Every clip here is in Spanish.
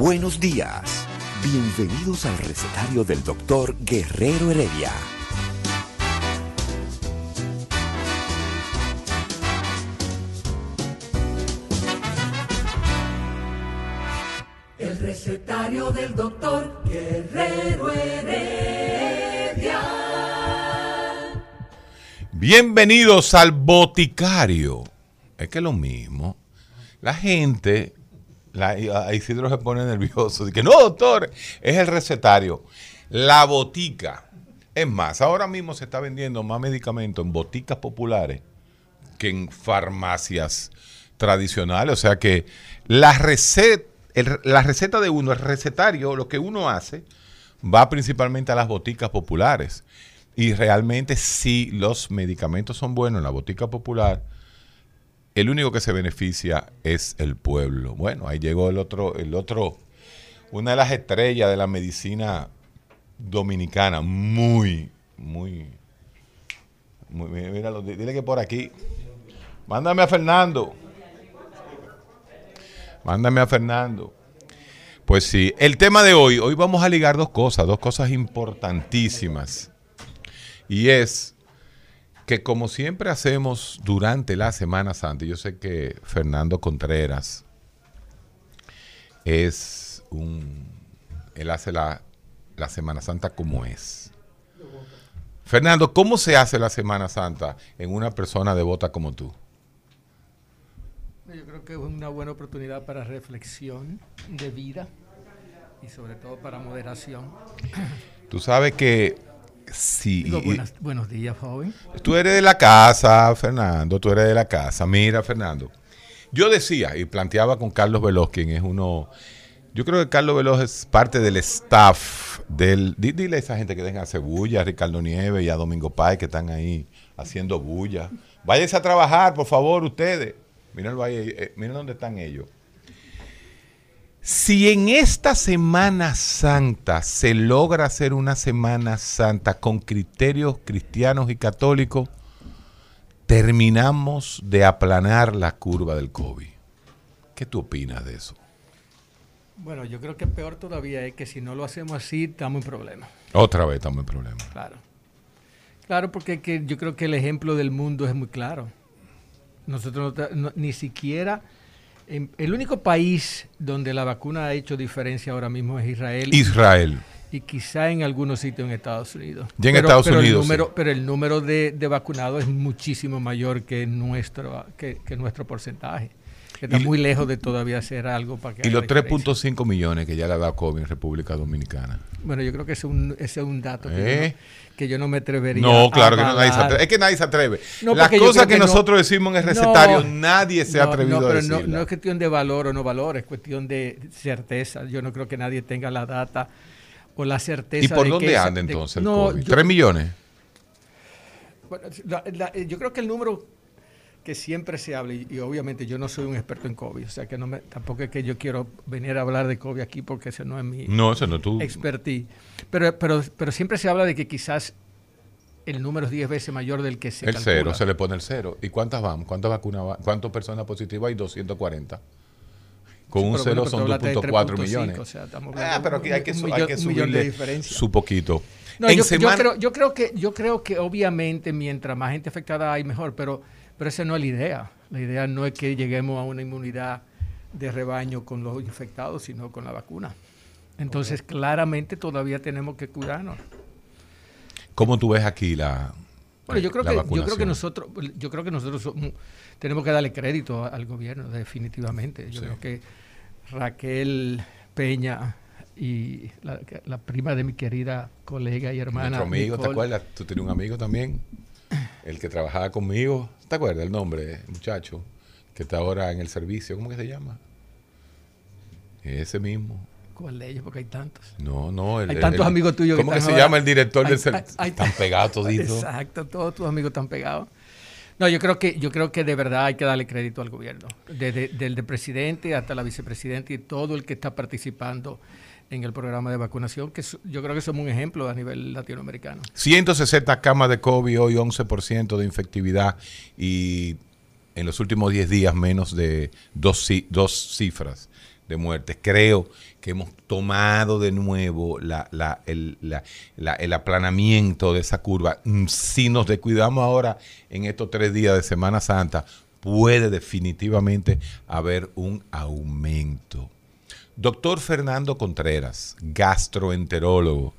Buenos días. Bienvenidos al recetario del doctor Guerrero Heredia. El recetario del doctor Guerrero Heredia. Bienvenidos al boticario. Es que es lo mismo. La gente, la, a Isidro se pone nervioso. Dice no, doctor, es el recetario. La botica. Es más, ahora mismo se está vendiendo más medicamentos en boticas populares que en farmacias tradicionales. O sea que la receta, la receta de uno, el recetario, lo que uno hace, va principalmente a las boticas populares. Y realmente si los medicamentos son buenos en la botica popular, el único que se beneficia es el pueblo. Bueno, ahí llegó el otro, el otro, una de las estrellas de la medicina dominicana, muy, muy, muy míralo, di- dile que por aquí. Mándame a Fernando. Mándame a Fernando. Pues sí, el tema de hoy, hoy vamos a ligar dos cosas, dos cosas importantísimas. Y es que como siempre hacemos durante la Semana Santa, yo sé que Fernando Contreras es un... Él hace la, la Semana Santa como es. Fernando, ¿cómo se hace la Semana Santa en una persona devota como tú? Yo creo que es una buena oportunidad para reflexión de vida y sobre todo para moderación. Tú sabes que Digo, buenas- buenos días, joven. Tú eres de la casa, Fernando, tú eres de la casa. Mira, Fernando. Yo decía y planteaba con Carlos Veloz, quien es uno. Yo creo que Carlos Veloz es parte del staff del. di- Dile a esa gente que dejen hacer bulla, a Ricardo Nieves y a Domingo Páez que están ahí haciendo bulla. Váyanse a trabajar, por favor, ustedes. Mírenlo ahí, eh, miren dónde están ellos. Si en esta Semana Santa se logra hacer una Semana Santa con criterios cristianos y católicos, terminamos de aplanar la curva del COVID. ¿Qué tú opinas de eso? Bueno, yo creo que peor todavía es que si no lo hacemos así, estamos en problemas. Otra vez estamos en problemas. Claro. Claro, porque que yo creo que el ejemplo del mundo es muy claro. Nosotros no ta- no- ni siquiera... en- el único país donde la vacuna ha hecho diferencia ahora mismo es Israel. Israel. y quizá en algunos sitios en Estados Unidos. Y en Estados pero Unidos, El número, sí. Pero el número de, de vacunados es muchísimo mayor que nuestro, que, que nuestro porcentaje. Que está Y- muy lejos de todavía hacer algo para que Y los diferencia. 3.5 millones que ya le ha dado COVID en República Dominicana. Bueno, yo creo que ese es un, ese es un dato que, ¿Eh? yo no, que yo no me atrevería No, a claro que no, nadie se atreve. Es que nadie se atreve. No, Las cosas que, que no- nosotros decimos en el recetario, nadie se ha atrevido no, a pero no, decirla. no es cuestión de valor o no valor, es cuestión de certeza. Yo no creo que nadie tenga la data o la certeza. ¿Y por de dónde que esa- anda de- entonces el COVID? ¿3 millones? Bueno, la- la- yo creo que el número que siempre se habla, y, y obviamente yo no soy un experto en COVID, o sea que no me, tampoco es que yo quiero venir a hablar de COVID aquí porque ese no es mi No, eso no tú. expertise. Pero, pero, pero siempre se habla de que quizás el número es 10 veces mayor del que se El calcula. cero, se le pone el cero. ¿Y cuántas van? ¿Cuántas vacunas van? ¿Cuántas personas positivas hay? 240. Con Sí, un cero bueno, son tú hablaste de 2.4 3.5, millones. o sea, estamos ah, pero de aquí hay que, un su- millón- hay que un millón de subirle diferencia. su poquito. No, en yo, yo semana, creo, yo, creo que, yo creo que obviamente mientras más gente afectada hay mejor, pero, pero esa no es la idea. La idea no es que lleguemos a una inmunidad de rebaño con los infectados, sino con la vacuna. Entonces, claramente todavía tenemos que cuidarnos. ¿Cómo tú ves aquí la Bueno, yo creo, que, yo creo que nosotros, yo creo que nosotros somos- tenemos que darle crédito al gobierno, definitivamente. Yo Sí. creo que Raquel Peña y la, la prima de mi querida colega y hermana. Nuestro amigo, ¿te acuerdas? Tú tenías un amigo también, el que trabajaba conmigo. ¿Te acuerdas el nombre, muchacho? Que está ahora en el servicio. ¿Cómo que se llama? Ese mismo. ¿Cuál de ellos? Porque hay tantos. No, no. El, Hay tantos el- amigos tuyos que ¿Cómo que están se ahora- llama el director Hay- del servicio? Están pegados toditos. Exacto, todos tus amigos están pegados. No, yo creo que yo creo que de verdad hay que darle crédito al gobierno, desde del de presidente hasta la vicepresidenta y todo el que está participando en el programa de vacunación, que yo creo que somos un ejemplo a nivel latinoamericano. 160 camas de COVID, hoy 11% de infectividad y en los últimos 10 días menos de dos, dos cifras de muertes. Creo que hemos tomado de nuevo la, la- el, la- el aplanamiento de esa curva. Mm, Si nos descuidamos ahora en estos tres días de Semana Santa, puede definitivamente haber un aumento. Doctor Fernando Contreras, gastroenterólogo,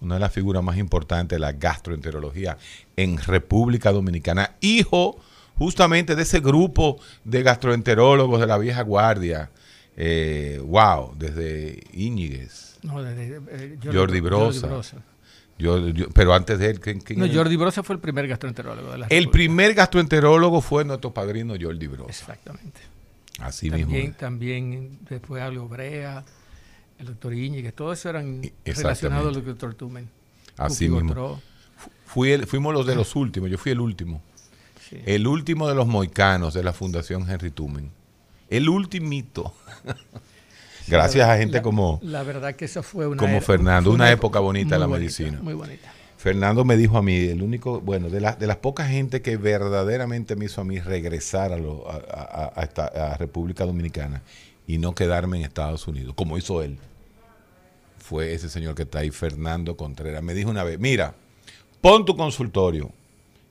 una de las figuras más importantes de la gastroenterología en República Dominicana, hijo justamente de ese grupo de gastroenterólogos de la vieja guardia. Eh, wow, desde Íñiguez. No, de- de- eh, Jordi Brosa. Brosa. Yo, yo- pero antes de él, ¿quién- quién No? Jordi Brosa fue el primer gastroenterólogo de la el República. primer gastroenterólogo fue nuestro padrino Jordi Brosa. Exactamente. Así también, mismo. también después Algo Brea, el doctor Íñiguez, todos esos eran Exactamente. relacionados al doctor Tumen. Así mismo. Gotró, Fui el- fuimos los de los últimos, yo fui el último. sí. El último de los moicanos de la Fundación Henry Tumen. El ultimito. Gracias a gente La- como La verdad que eso fue una... como era- Fernando, una época bonita de la medicina. Muy bonita. Fernando me dijo a mí, el único, bueno, de, las de las pocas gente que verdaderamente me hizo a mí regresar a, lo- a, a República Dominicana y no quedarme en Estados Unidos, como hizo él, fue ese señor que está ahí, Fernando Contreras. Me dijo una vez, mira, pon tu consultorio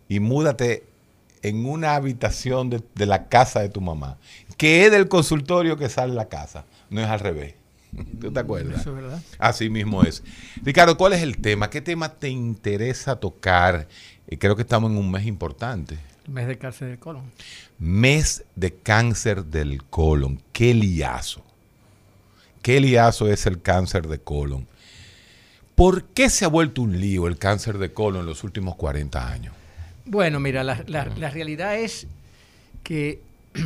y múdate en una habitación de, de la casa de tu mamá, que es del consultorio que sale la casa, no es al revés. ¿Tú te acuerdas? Eso es verdad. Así mismo es. Ricardo, ¿cuál es el tema? ¿Qué tema te interesa tocar? Eh, creo que estamos en un mes importante. El mes de cárcel del colon. Mes de cáncer del colon. Qué liazo. Qué liazo es el cáncer de colon. ¿Por qué se ha vuelto un lío el cáncer de colon en los últimos 40 años? Bueno, mira, la, la- la realidad es que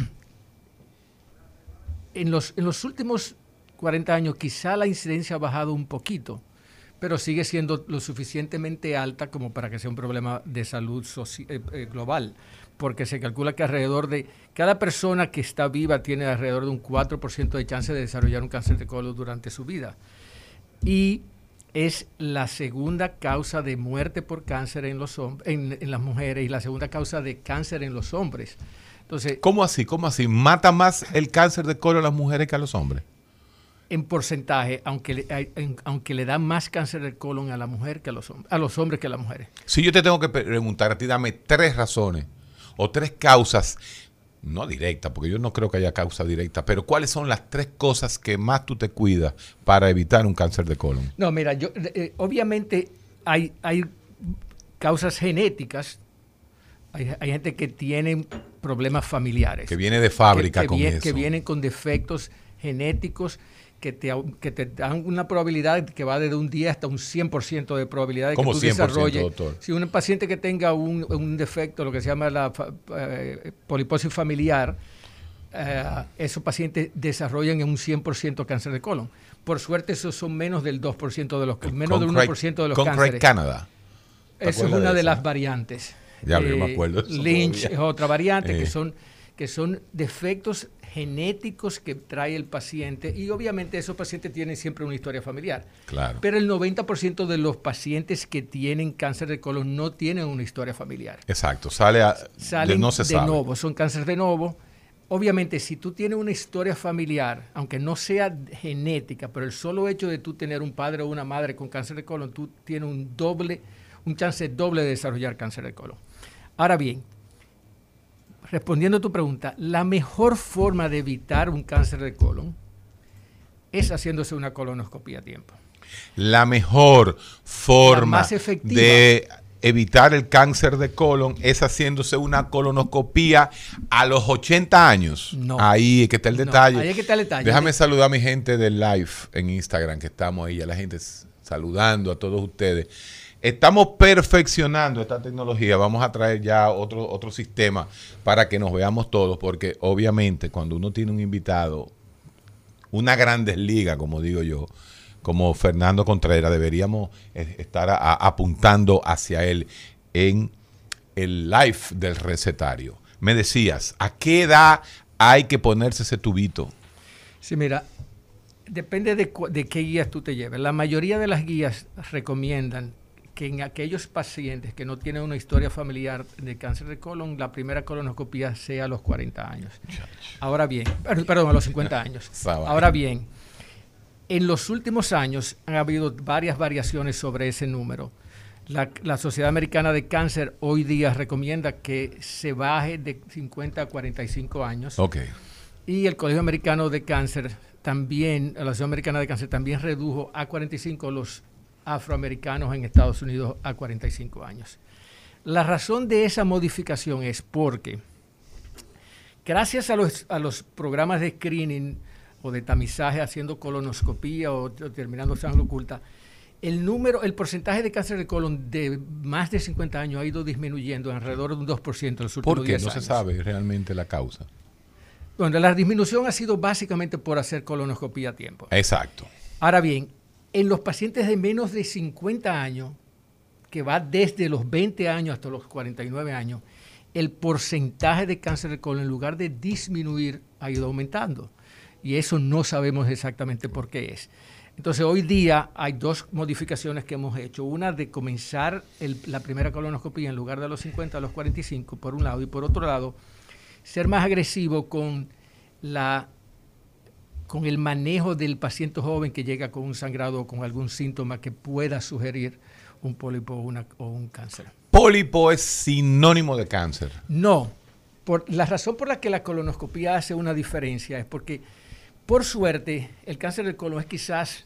en los, en los últimos 40 años quizá la incidencia ha bajado un poquito, pero sigue siendo lo suficientemente alta como para que sea un problema de salud eh, eh, global, porque se calcula que alrededor de cada persona que está viva tiene alrededor de un 4% de chance de desarrollar un cáncer de colon durante su vida. Y es la segunda causa de muerte por cáncer en, los en las mujeres y la segunda causa de cáncer en los hombres. Entonces, ¿Cómo así? ¿Cómo así? ¿Mata más el cáncer de colon a las mujeres que a los hombres? En porcentaje, aunque le, aunque le da más cáncer del colon a la mujer que a los, hom- a los hombres que a las mujeres. Si yo te tengo que preguntar a ti, dame tres razones o tres causas, no directas, porque yo no creo que haya causa directa, pero ¿cuáles son las tres cosas que más tú te cuidas para evitar un cáncer de colon? No, mira, yo, eh, obviamente hay, hay causas genéticas. Hay, hay gente que tiene problemas familiares. Que viene de fábrica que, que con vie- eso. que vienen con defectos genéticos que te, que te dan una probabilidad que va desde un 10 hasta un 100% de probabilidad de ¿Cómo que tú 100%, desarrolles. doctor? Si un paciente que tenga un, un defecto, lo que se llama la eh, poliposis familiar, eh, esos pacientes desarrollan en un 100% cáncer de colon. Por suerte, esos son menos del 2% de los menos del Concrete- 1% de los Concrete cánceres. Canada. ¿Te Eso es una de las variantes. Ya, yo me acuerdo de eso Lynch todavía. es otra variante Eh. que son que son defectos genéticos que trae el paciente y obviamente esos pacientes tienen siempre una historia familiar. Claro. Pero el 90% de los pacientes que tienen cáncer de colon no tienen una historia familiar. Exacto, sale a, Salen de no se de sabe. nuevo, son cáncer de nuevo. Obviamente, si tú tienes una historia familiar, aunque no sea genética, pero el solo hecho de tú tener un padre o una madre con cáncer de colon, tú tienes un doble, un chance doble de desarrollar cáncer de colon. Ahora bien, respondiendo a tu pregunta, la mejor forma de evitar un cáncer de colon es haciéndose una colonoscopia a tiempo. La mejor forma La más efectiva. de evitar el cáncer de colon es haciéndose una colonoscopía a los 80 años. No. Ahí es que está el No, detalle. ahí es que está el detalle. Déjame saludar a mi gente del live en Instagram, que estamos ahí, a la gente saludando a todos ustedes. Estamos perfeccionando esta tecnología. Vamos a traer ya otro, otro sistema para que nos veamos todos, porque obviamente cuando uno tiene un invitado, una grandes liga, como digo yo, como Fernando Contreras, deberíamos eh, estar apuntando hacia él en el live del recetario. Me decías, ¿a qué edad hay que ponerse ese tubito? Sí, mira, depende de, de qué guías tú te lleves. La mayoría de las guías recomiendan que en aquellos pacientes que no tienen una historia familiar de cáncer de colon, la primera colonoscopia sea a los 40 años. Ahora bien, per- perdón, a los 50 años. Ahora bien, en los últimos años han habido varias variaciones sobre ese número. La, la Sociedad Americana de Cáncer hoy día recomienda que se baje de 50 a 45 años. Ok. Y el Colegio Americano de Cáncer también, la Asociación Americana de Cáncer también redujo a 45 los afroamericanos en Estados Unidos a 45 años. La razón de esa modificación es porque gracias a los, a los programas de screening o de tamizaje haciendo colonoscopía o, terminando sangre oculta, el número, el porcentaje de cáncer de colon de más de 50 años ha ido disminuyendo en alrededor de un 2% en los últimos ¿Por qué? 10 No se sabe realmente la causa. Bueno, la disminución ha sido básicamente por hacer colonoscopía a tiempo. Exacto. Ahora bien, en los pacientes de menos de 50 años, que va desde los 20 años hasta los 49 años, el porcentaje de cáncer de colon, en lugar de disminuir, ha ido aumentando. Y eso no sabemos exactamente por qué es. Entonces, hoy día hay dos modificaciones que hemos hecho. Una de comenzar la primera colonoscopía en lugar de los 50 a los 45, por un lado, y por otro lado, ser más agresivo con la con el manejo del paciente joven que llega con un sangrado o con algún síntoma que pueda sugerir un pólipo o, una- o un cáncer. Pólipo es sinónimo de cáncer. No, por, la razón por la que la colonoscopia hace una diferencia es porque, por suerte, el cáncer del colon es quizás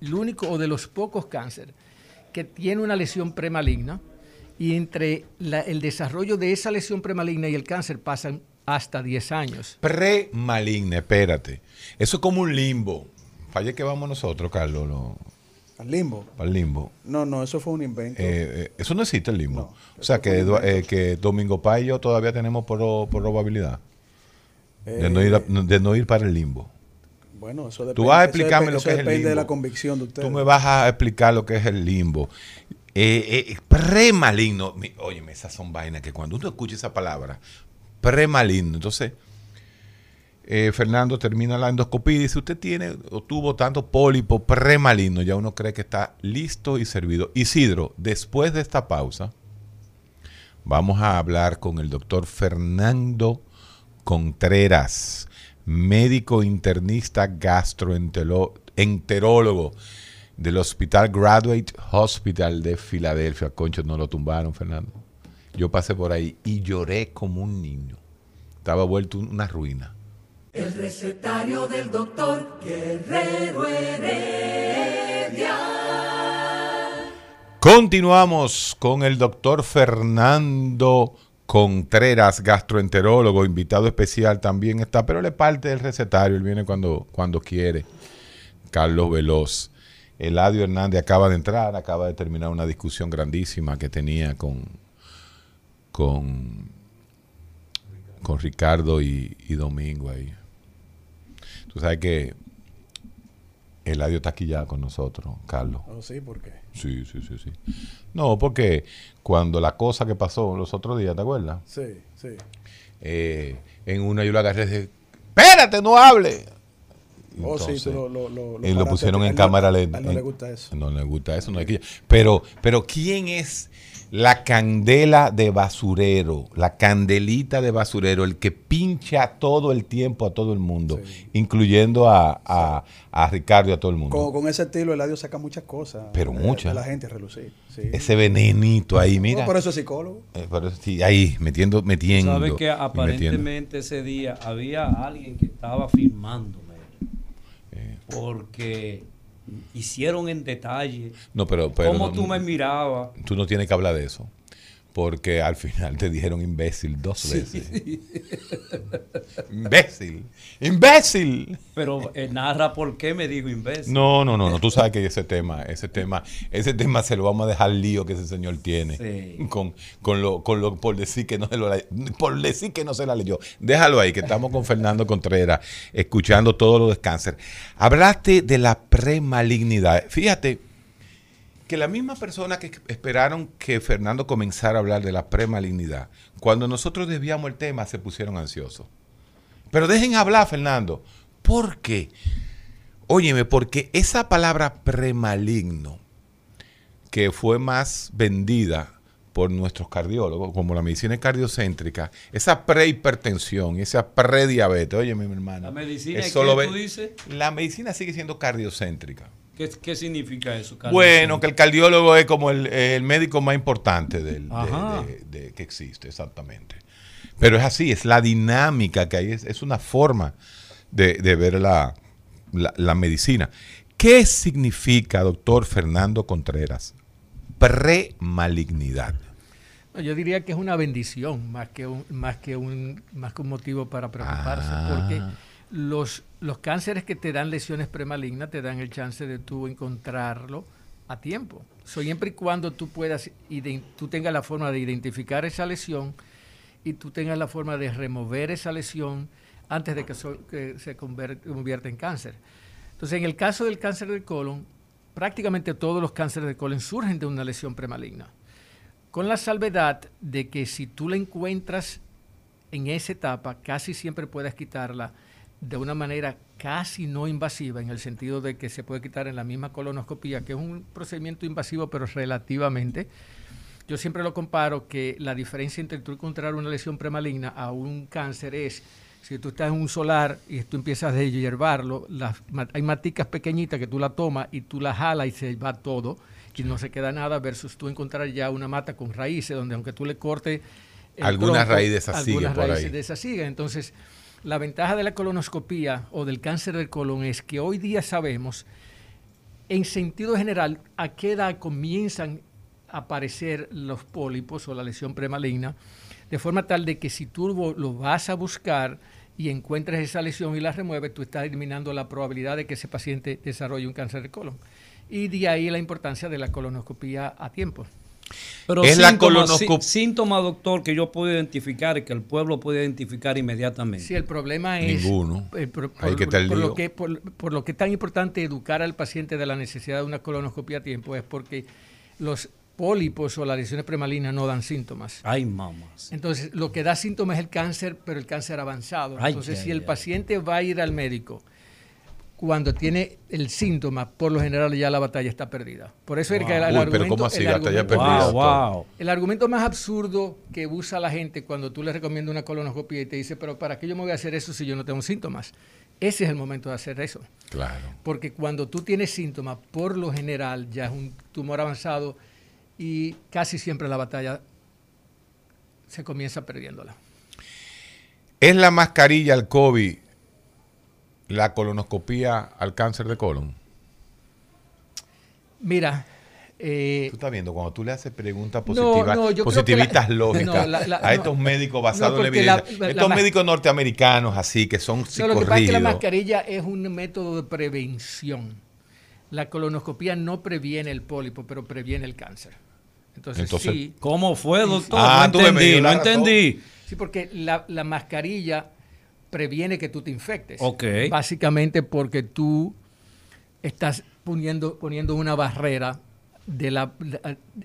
el único o de los pocos cánceres que tiene una lesión premaligna y entre la- el desarrollo de esa lesión premaligna y el cáncer pasan hasta 10 años. Premaligna, espérate. Eso es como un limbo. Falle que vamos nosotros, Carlos, lo- Al limbo. para el limbo. No, no, eso fue un invento. Eh, eh, eso no existe el limbo. No, o sea, que, eh, que Domingo Pay y yo todavía tenemos pro- probabilidad de, no ir a- de no ir para el limbo. Bueno, eso depende. Tú vas a explicarme lo que es el depende limbo. de la convicción de usted. Tú me vas a explicar lo que es el limbo. Eh, eh, premaligno. Óyeme, esas son vainas que cuando uno escucha esa palabra, premaligno. Entonces, eh, Fernando termina la endoscopía y dice, usted tiene o tuvo tanto pólipo premaligno, ya uno cree que está listo y servido. Isidro, después de esta pausa, vamos a hablar con el doctor Fernando Contreras, médico internista gastroenterólogo del Hospital Graduate Hospital de Filadelfia. Concho, no lo tumbaron, Fernando. Yo pasé por ahí y lloré como un niño. Estaba vuelto una ruina. El recetario del doctor Guerrero Heredia. Continuamos con el doctor Fernando Contreras, gastroenterólogo, invitado especial también está, pero él es parte del recetario, él viene cuando, cuando quiere. Carlos Veloz. Eladio Hernández acaba de entrar, acaba de terminar una discusión grandísima que tenía con, con, con Ricardo y, y Domingo ahí. Tú sabes que Eladio está aquí ya con nosotros, Carlos. Oh, sí, ¿por qué? Sí, sí, sí, sí. No, porque cuando la cosa que pasó los otros días, ¿te acuerdas? Sí, sí. Eh, en una yo lo agarré y dije, espérate, no hable. Oh, sí, Entonces, tú lo, lo, lo, y lo pusieron en cámara A lenta. él no le gusta eso. No le gusta eso, no hay que... Pero, pero ¿quién es la candela de basurero? La candelita de basurero, el que pincha todo el tiempo a todo el mundo, Sí. incluyendo a, a, a Ricardo y a todo el mundo. Con, con ese estilo, Eladio saca muchas cosas. Pero de- muchas. de la gente a relucir. Sí. Ese venenito ahí, mira. No, por eso es psicólogo. Eh, pero sí, ahí, metiendo, metiendo. Sabes que metiendo. aparentemente ese día había alguien que estaba filmándome. Porque hicieron en detalle. No, pero, pero cómo no- tú me mirabas. tú no tienes que hablar de eso. Porque al final te dijeron imbécil dos veces. imbécil. Imbécil. Pero eh, narra por qué me digo imbécil. No, no, no, no. Tú sabes que ese tema, ese tema, ese tema se lo vamos a dejar lío que ese señor tiene. Sí. Con, con lo, con lo, por decir que no se lo por decir que no se la leyó. Déjalo ahí, que estamos con Fernando Contreras, escuchando todo lo de cáncer. Hablaste de la premalignidad. Fíjate que la misma persona que esperaron que Fernando comenzara a hablar de la premalignidad, cuando nosotros desviamos el tema, se pusieron ansiosos. Pero dejen hablar, Fernando. ¿Por qué? Óyeme, porque esa palabra premaligno, que fue más vendida por nuestros cardiólogos, como la medicina cardiocéntrica, esa prehipertensión, esa prediabetes, óyeme, mi hermano. La medicina, eso ¿qué lo ve- tú dices? La medicina sigue siendo cardiocéntrica. ¿Qué, qué significa eso, Carlos? Bueno, que el cardiólogo es como el, el médico más importante del, de- Ajá. de- de- que existe, exactamente. Pero es así, es la dinámica que hay, es, es una forma de, de ver la, la- la medicina. ¿Qué significa, doctor Fernando Contreras, premalignidad? Yo diría que es una bendición más que un, más que un, más que un motivo para preocuparse, Ah. porque los, los cánceres que te dan lesiones premalignas te dan el chance de tú encontrarlo a tiempo. Siempre y cuando tú puedas, iden- tú tengas la forma de identificar esa lesión y tú tengas la forma de remover esa lesión antes de que, se convierta en cáncer. Entonces, en el caso del cáncer del colon, prácticamente todos los cánceres de colon surgen de una lesión premaligna con la salvedad de que si tú la encuentras en esa etapa, casi siempre puedes quitarla de una manera casi no invasiva, en el sentido de que se puede quitar en la misma colonoscopía, que es un procedimiento invasivo, pero relativamente. Yo siempre lo comparo que la diferencia entre tú encontrar una lesión premaligna a un cáncer es si tú estás en un solar y tú empiezas a hierbarlo, las hay maticas pequeñitas que tú la tomas y tú la jalas y se va todo y no se queda nada versus tú encontrar ya una mata con raíces donde aunque tú le cortes tronco, algunas por raíces ahí. de esas siguen. Entonces, la ventaja de la colonoscopía o del cáncer del colon es que hoy día sabemos en sentido general, ¿a qué edad comienzan a aparecer los pólipos o la lesión premaligna? De forma tal de que si tú lo, vas a buscar y encuentras esa lesión y la remueves, tú estás eliminando la probabilidad de que ese paciente desarrolle un cáncer de colon. Y de ahí la importancia de la colonoscopía a tiempo. Pero Es la síntomas, colonoscop- sí- síntomas, doctor, que yo puedo identificar y que el pueblo puede identificar inmediatamente. Sí, el problema es Ninguno. eh, por, por- que está el por lío. lo que, por, por lo que es tan importante educar al paciente de la necesidad de una colonoscopia a tiempo es porque los pólipos o las lesiones premalignas no dan síntomas. Ay, mamás. Entonces, lo que da síntomas es el cáncer, pero el cáncer avanzado. Ay, Entonces, ay, si el ay. paciente va a ir al médico cuando tiene el síntoma, por lo general ya la batalla está perdida. Por eso es que el, el Uy, pero argumento, ¿cómo así? el La batalla argumento- perdida. Wow, wow. el argumento más absurdo que usa la gente cuando tú le recomiendas una colonoscopia y te dice, pero ¿para qué yo me voy a hacer eso si yo no tengo síntomas? Ese es el momento de hacer eso. Claro. Porque cuando tú tienes síntomas, por lo general ya es un tumor avanzado y casi siempre la batalla se comienza perdiéndola. ¿Es la mascarilla al COVID la colonoscopía al cáncer de colon? Mira, eh, Tú estás viendo, cuando tú le haces preguntas No, positivas, no, positivistas la- lógicas no, la- la- a estos no. médicos basados No, en evidencia, la- la estos médicos norteamericanos así, que son no, lo que pasa es que la psicorrígidos. mascarilla es un método de prevención. La colonoscopia no previene el pólipo, pero previene el cáncer. Entonces, Entonces- sí, ¿Cómo fue, doctor? Ah, no entendí, no razón. entendí. Sí, porque la, la mascarilla previene que tú te infectes. Ok. Básicamente porque tú estás poniendo, poniendo una barrera de la,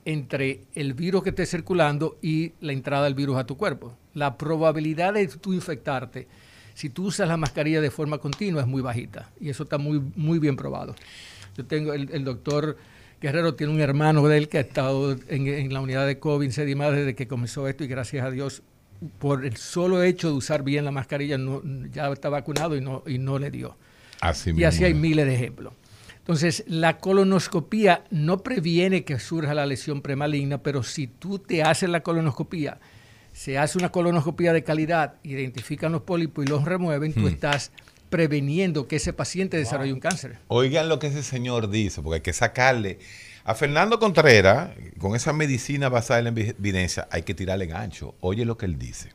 entre el virus que esté circulando y la entrada del virus a tu cuerpo. La probabilidad de tú infectarte, si tú usas la mascarilla de forma continua, es muy bajita. Y eso está muy, muy bien probado. Yo tengo, el, el doctor Guerrero tiene un hermano de él que ha estado en, en la unidad de COVID en más desde que comenzó esto y gracias a Dios, por el solo hecho de usar bien la mascarilla, no, ya está vacunado y no, y no le dio. Así Y mismo así hay es. miles de ejemplos. Entonces, la colonoscopía no previene que surja la lesión premaligna, pero si tú te haces la colonoscopía, se hace una colonoscopía de calidad, identifican los pólipos y los remueven, tú estás preveniendo que ese paciente desarrolle un cáncer. Oigan lo que ese señor dice, porque hay que sacarle. A Fernando Contreras, con esa medicina basada en la evidencia, hay que tirarle gancho. Oye lo que él dice.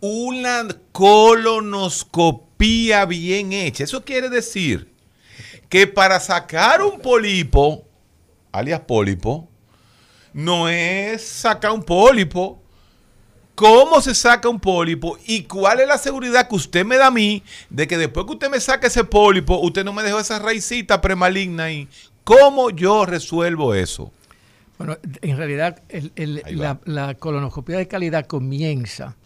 Una colonoscopía bien hecha. Eso quiere decir que para sacar un pólipo, alias pólipo, no es sacar un pólipo. ¿Cómo se saca un pólipo? ¿Y cuál es la seguridad que usted me da a mí de que después que usted me saque ese pólipo, usted no me dejó esa raicita premaligna ahí? ¿Cómo yo resuelvo eso? Bueno, en realidad el- el- la, la colonoscopia de calidad comienza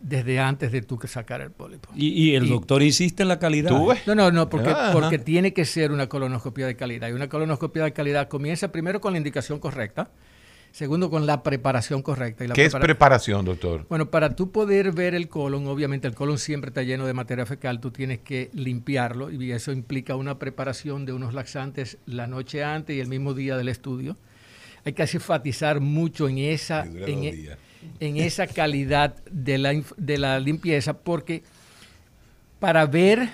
desde antes de tú que sacar el pólipo. Y, y el Y- doctor insiste en la calidad. ¿Tú ves? No, no, no, porque, porque tiene que ser una colonoscopia de calidad. Y una colonoscopia de calidad comienza primero con la indicación correcta, segundo con la preparación correcta. Y la ¿Qué es prepara- preparación, doctor? Bueno, para tú poder ver el colon, obviamente el colon siempre está lleno de materia fecal, tú tienes que limpiarlo y eso implica una preparación de unos laxantes la noche antes y el mismo día del estudio. Hay que enfatizar mucho en esa, en, e- en esa calidad de la, de la limpieza porque para ver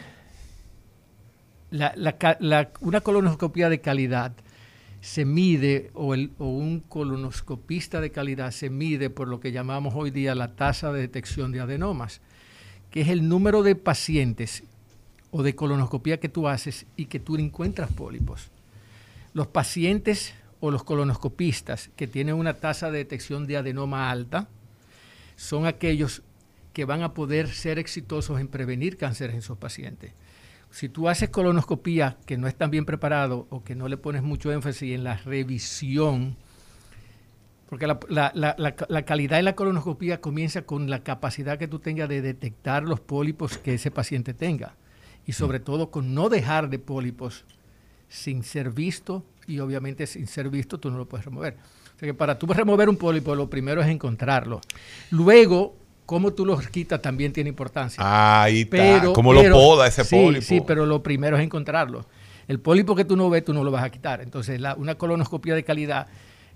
la- la la- una colonoscopia de calidad se mide, o, un colonoscopista de calidad se mide por lo que llamamos hoy día la tasa de detección de adenomas, que es el número de pacientes o de colonoscopia que tú haces y que tú encuentras pólipos. Los pacientes o los colonoscopistas que tienen una tasa de detección de adenoma alta son aquellos que van a poder ser exitosos en prevenir cáncer en esos pacientes. Si tú haces colonoscopía que no es tan bien preparado o que no le pones mucho énfasis en la revisión, porque la, la- la- la- la calidad de la colonoscopía comienza con la capacidad que tú tengas de detectar los pólipos que ese paciente tenga y sobre todo con no dejar de pólipos sin ser visto y obviamente sin ser visto tú no lo puedes remover. O sea que para tú remover un pólipo lo primero es encontrarlo. Luego, cómo tú los quitas también tiene importancia. Ahí está. Pero, ¿Cómo pero- lo poda ese sí, pólipo? Sí, pero lo primero es encontrarlo. El pólipo que tú no ves, tú no lo vas a quitar. Entonces, la- una colonoscopia de calidad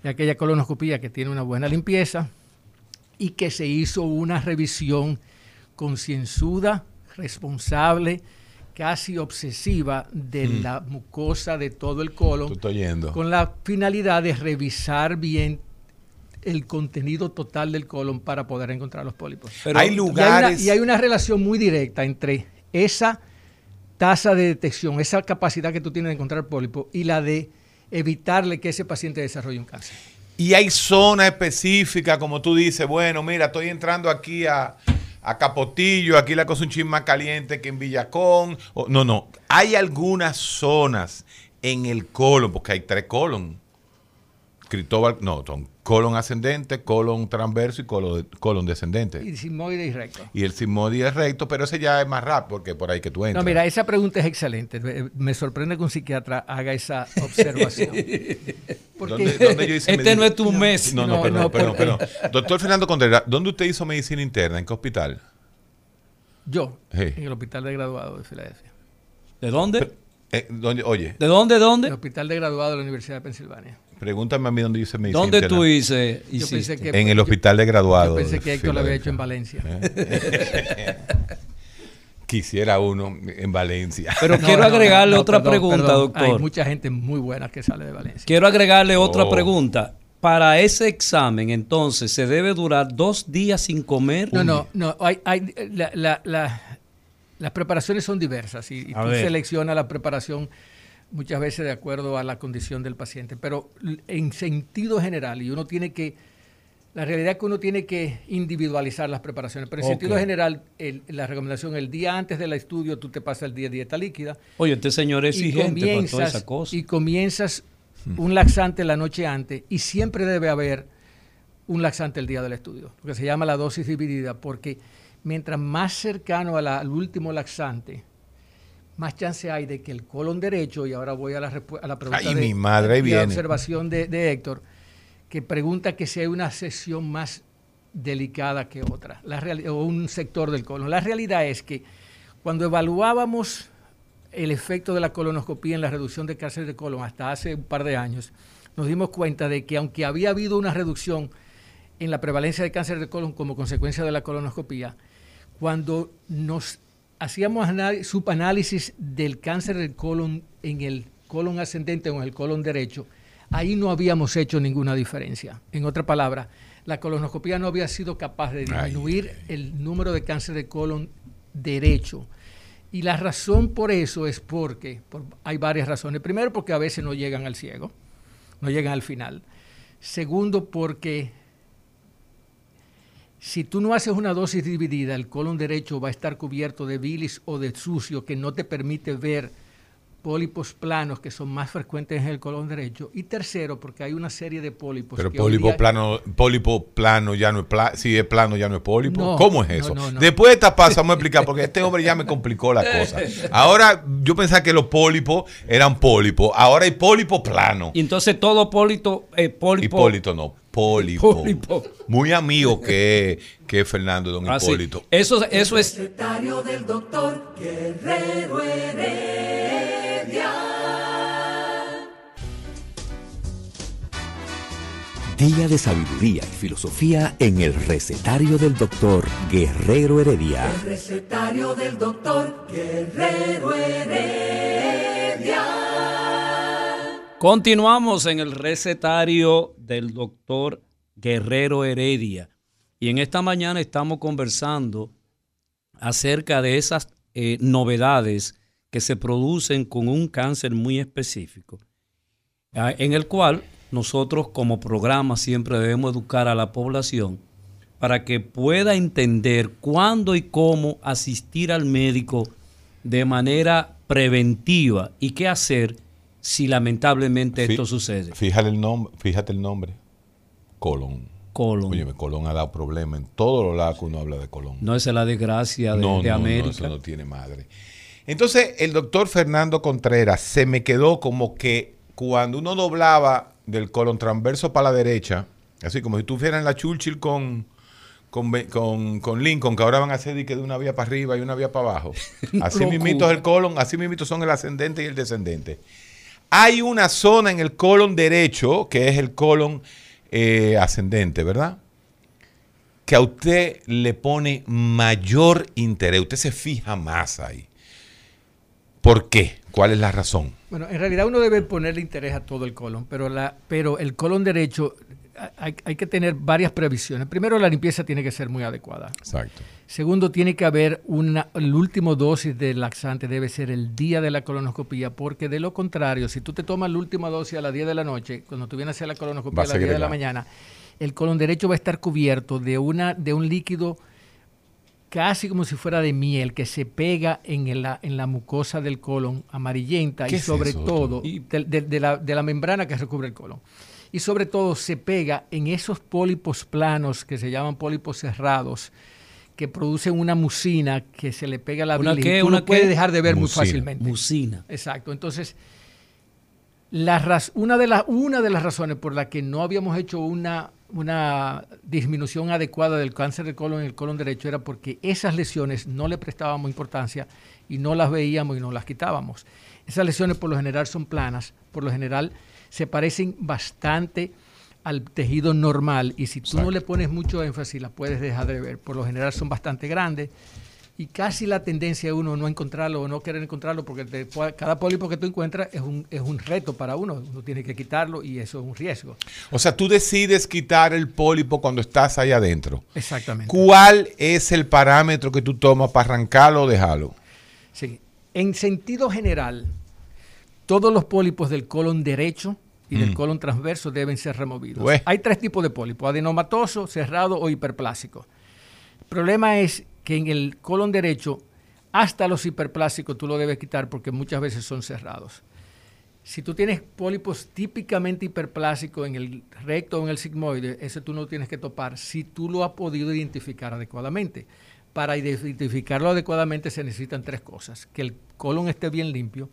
es aquella colonoscopia que tiene una buena limpieza y que se hizo una revisión concienzuda, responsable, casi obsesiva de la mucosa de todo el colon Tú oyendo. con la finalidad de revisar bien el contenido total del colon para poder encontrar los pólipos. Pero- hay Y hay, una, lugares. y hay una relación muy directa entre esa tasa de detección, esa capacidad que tú tienes de encontrar pólipo y la de evitarle que ese paciente desarrolle un cáncer. Y hay zona específica, como tú dices, bueno, mira, estoy entrando aquí a, a Capotillo, aquí la cosa un chisme más caliente que en Villacón. O- no, no, hay algunas zonas en el colon, porque hay tres colon. Cristóbal, no, son colon ascendente, colon transverso y colon, colon descendente. Y sigmoide y recto. Y el sigmoide es recto, pero ese ya es más rápido, porque por ahí que tú entras. No, mira, esa pregunta es excelente. Me- sorprende que un psiquiatra haga esa observación. Porque- ¿Dónde, dónde yo hice Este no es tu mes. No, no, No, perdón, no, perdón, perdón. Doctor Fernando Contreras, ¿dónde usted hizo medicina interna? ¿En qué hospital? Yo, Sí. en el hospital de graduado de Filadelfia. ¿De dónde? Eh, ¿dónde- oye, ¿De dónde? El ¿Dónde? hospital de graduado de la Universidad de Pensilvania. Pregúntame a mí dónde hice medicina ¿Dónde interna. tú hice, Yo pensé hiciste? que- En el yo- hospital de graduado. Yo pensé que Héctor lo había hecho en. Valencia. Quisiera uno en Valencia. Pero No, quiero no, agregarle no, otra perdón, pregunta, perdón. Hay doctor. mucha gente muy buena que sale de Valencia. Quiero agregarle otra Oh. pregunta. Para ese examen, entonces, ¿se debe durar dos días sin comer? No, no, no. Hay, hay, la- la- la- las preparaciones son diversas y, y tú seleccionas la preparación muchas veces de acuerdo a la condición del paciente. Pero en sentido general, y uno tiene que, la realidad es que uno tiene que individualizar las preparaciones. Pero en sentido general, el- la recomendación, el día antes del estudio, tú te pasas el día dieta líquida. Oye, este señor es exigente para toda esa cosa. y comienzas un laxante la noche antes y siempre debe haber un laxante el día del estudio, porque se llama la dosis dividida, porque mientras más cercano a la- al último laxante, más chance hay de que el colon derecho, y ahora voy a la, a la pregunta Ay, de, mi madre, ahí y la viene. observación de, de Héctor, que pregunta que si hay una sesión más delicada que otra, la o un sector del colon. La realidad es que cuando evaluábamos el efecto de la colonoscopía en la reducción de cáncer de colon hasta hace un par de años, nos dimos cuenta de que aunque había habido una reducción en la prevalencia de cáncer de colon como consecuencia de la colonoscopía, cuando nos hacíamos subanálisis del cáncer del colon en el colon ascendente o en el colon derecho, ahí no habíamos hecho ninguna diferencia. En otra palabra, la colonoscopia no había sido capaz de Ay, disminuir el número de cáncer de colon derecho. Y la razón por eso es porque, por- hay varias razones. Primero, porque a veces no llegan al ciego, no llegan al final. Segundo, porque si tú no haces una dosis dividida, el colon derecho va a estar cubierto de bilis o de sucio que no te permite ver pólipos planos que son más frecuentes en el colon derecho. Y tercero, porque hay una serie de pólipos. Pero que pólipo día- plano, pólipo plano ya no es plano. Si es plano ya no es pólipo. No, ¿Cómo es eso? no, no. Después de esta pausa vamos a explicar porque este hombre ya me complicó la cosa. Ahora yo pensaba que los pólipos eran pólipos. Ahora hay pólipo plano. Y entonces todo pólito, eh, pólipo. Hipólito no, Pólipo. Muy amigo que, que es Fernando Don Ah, sí. Hipólito. Eso, eso es. Recetario del doctor Guerrero Heredia. Día de sabiduría y filosofía en el recetario del doctor Guerrero Heredia. El recetario del doctor Guerrero Heredia. Continuamos en el recetario del doctor Guerrero Heredia. Y en esta mañana estamos conversando acerca de esas eh, novedades que se producen con un cáncer muy específico, ah, en el cual nosotros como programa siempre debemos educar a la población para que pueda entender cuándo y cómo asistir al médico de manera preventiva y qué hacer si lamentablemente Fí- esto sucede. Fíjate el nombre, fíjate el nombre. Colón. Colon. Oye, Colón ha dado problemas en todos los lados que uno habla de Colón. No es la desgracia de, no, de no, América. No, eso no tiene madre. Entonces, el doctor Fernando Contreras se me quedó como que cuando uno doblaba del colon transverso para la derecha, así como si tú fueras en la Churchill con, con, con- con Lincoln, que ahora van a hacer de que de una vía para arriba y una vía para abajo. Así mismito es el colon, así mismito son el ascendente y el descendente. Hay una zona en el colon derecho, que es el colon eh, ascendente, ¿verdad? que a usted le pone mayor interés, usted se fija más ahí. ¿Por qué? ¿Cuál es la razón? Bueno, en realidad uno debe ponerle interés a todo el colon, pero, el colon derecho hay, hay que tener varias previsiones. Primero, la limpieza tiene que ser muy adecuada. Exacto. Segundo, tiene que haber una, el último dosis de laxante debe ser el día de la colonoscopía, porque de lo contrario, si tú te tomas la última dosis a las 10 de la noche, cuando tú vienes a hacer la Va colonoscopía a a las 10 de la mañana, el colon derecho va a estar cubierto de, una, de un líquido casi como si fuera de miel que se pega en, la, en la mucosa del colon amarillenta ¿Qué y sobre todo de- de la, de la membrana que recubre el colon. Y sobre todo se pega en esos pólipos planos que se llaman pólipos cerrados que producen una mucina que se le pega a la ¿Una bilis y qué? tú ¿Una no puedes qué? dejar de ver muy fácilmente. Mucina. Exacto. Entonces, la una, de las una de las razones por la que no habíamos hecho una, una disminución adecuada del cáncer de colon en el colon derecho era porque esas lesiones no le prestábamos importancia y no las veíamos y no las quitábamos. Esas lesiones por lo general son planas, por lo general se parecen bastante al tejido normal y si tú no le pones mucho énfasis las puedes dejar de ver. Por lo general son bastante grandes y casi la tendencia de uno no encontrarlo o no querer encontrarlo porque te- cada pólipo que tú encuentras es un, es un reto para uno. Uno tiene que quitarlo y eso es un riesgo. O sea, tú decides quitar el pólipo cuando estás ahí adentro. Exactamente. ¿Cuál es el parámetro que tú tomas para arrancarlo o dejarlo? Sí. En sentido general, todos los pólipos del colon derecho y del Mm. colon transverso deben ser removidos. Hay tres tipos de pólipos, adenomatoso, cerrado o hiperplásico. El problema es que en el colon derecho, hasta los hiperplásicos tú lo debes quitar porque muchas veces son cerrados. Si tú tienes pólipos típicamente hiperplásicos en el recto o en el sigmoide, ese tú no lo tienes que topar si tú lo has podido identificar adecuadamente. Para identificarlo adecuadamente se necesitan tres cosas. Que el colon esté bien limpio,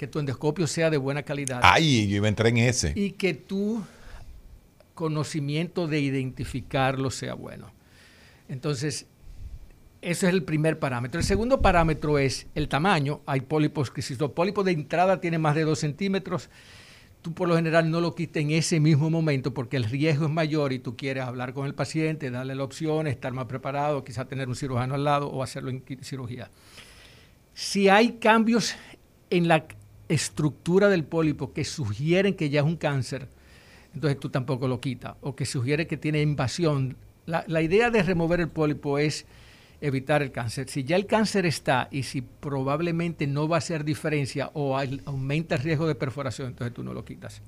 que tu endoscopio sea de buena calidad Ay, yo iba a entrar en ese. y que tu conocimiento de identificarlo sea bueno. Entonces, ese es el primer parámetro. El segundo parámetro es el tamaño. Hay pólipos que si los pólipos de entrada tienen más de 2 centímetros, tú por lo general no lo quites en ese mismo momento porque el riesgo es mayor y tú quieres hablar con el paciente, darle la opción, estar más preparado, quizá tener un cirujano al lado o hacerlo en cirugía. Si hay cambios en la estructura del pólipo que sugieren que ya es un cáncer, entonces tú tampoco lo quitas, o que sugiere que tiene invasión. La, idea de remover el pólipo es evitar el cáncer. Si ya el cáncer está y si probablemente no va a hacer diferencia o aumenta el riesgo de perforación, entonces tú no lo quitas.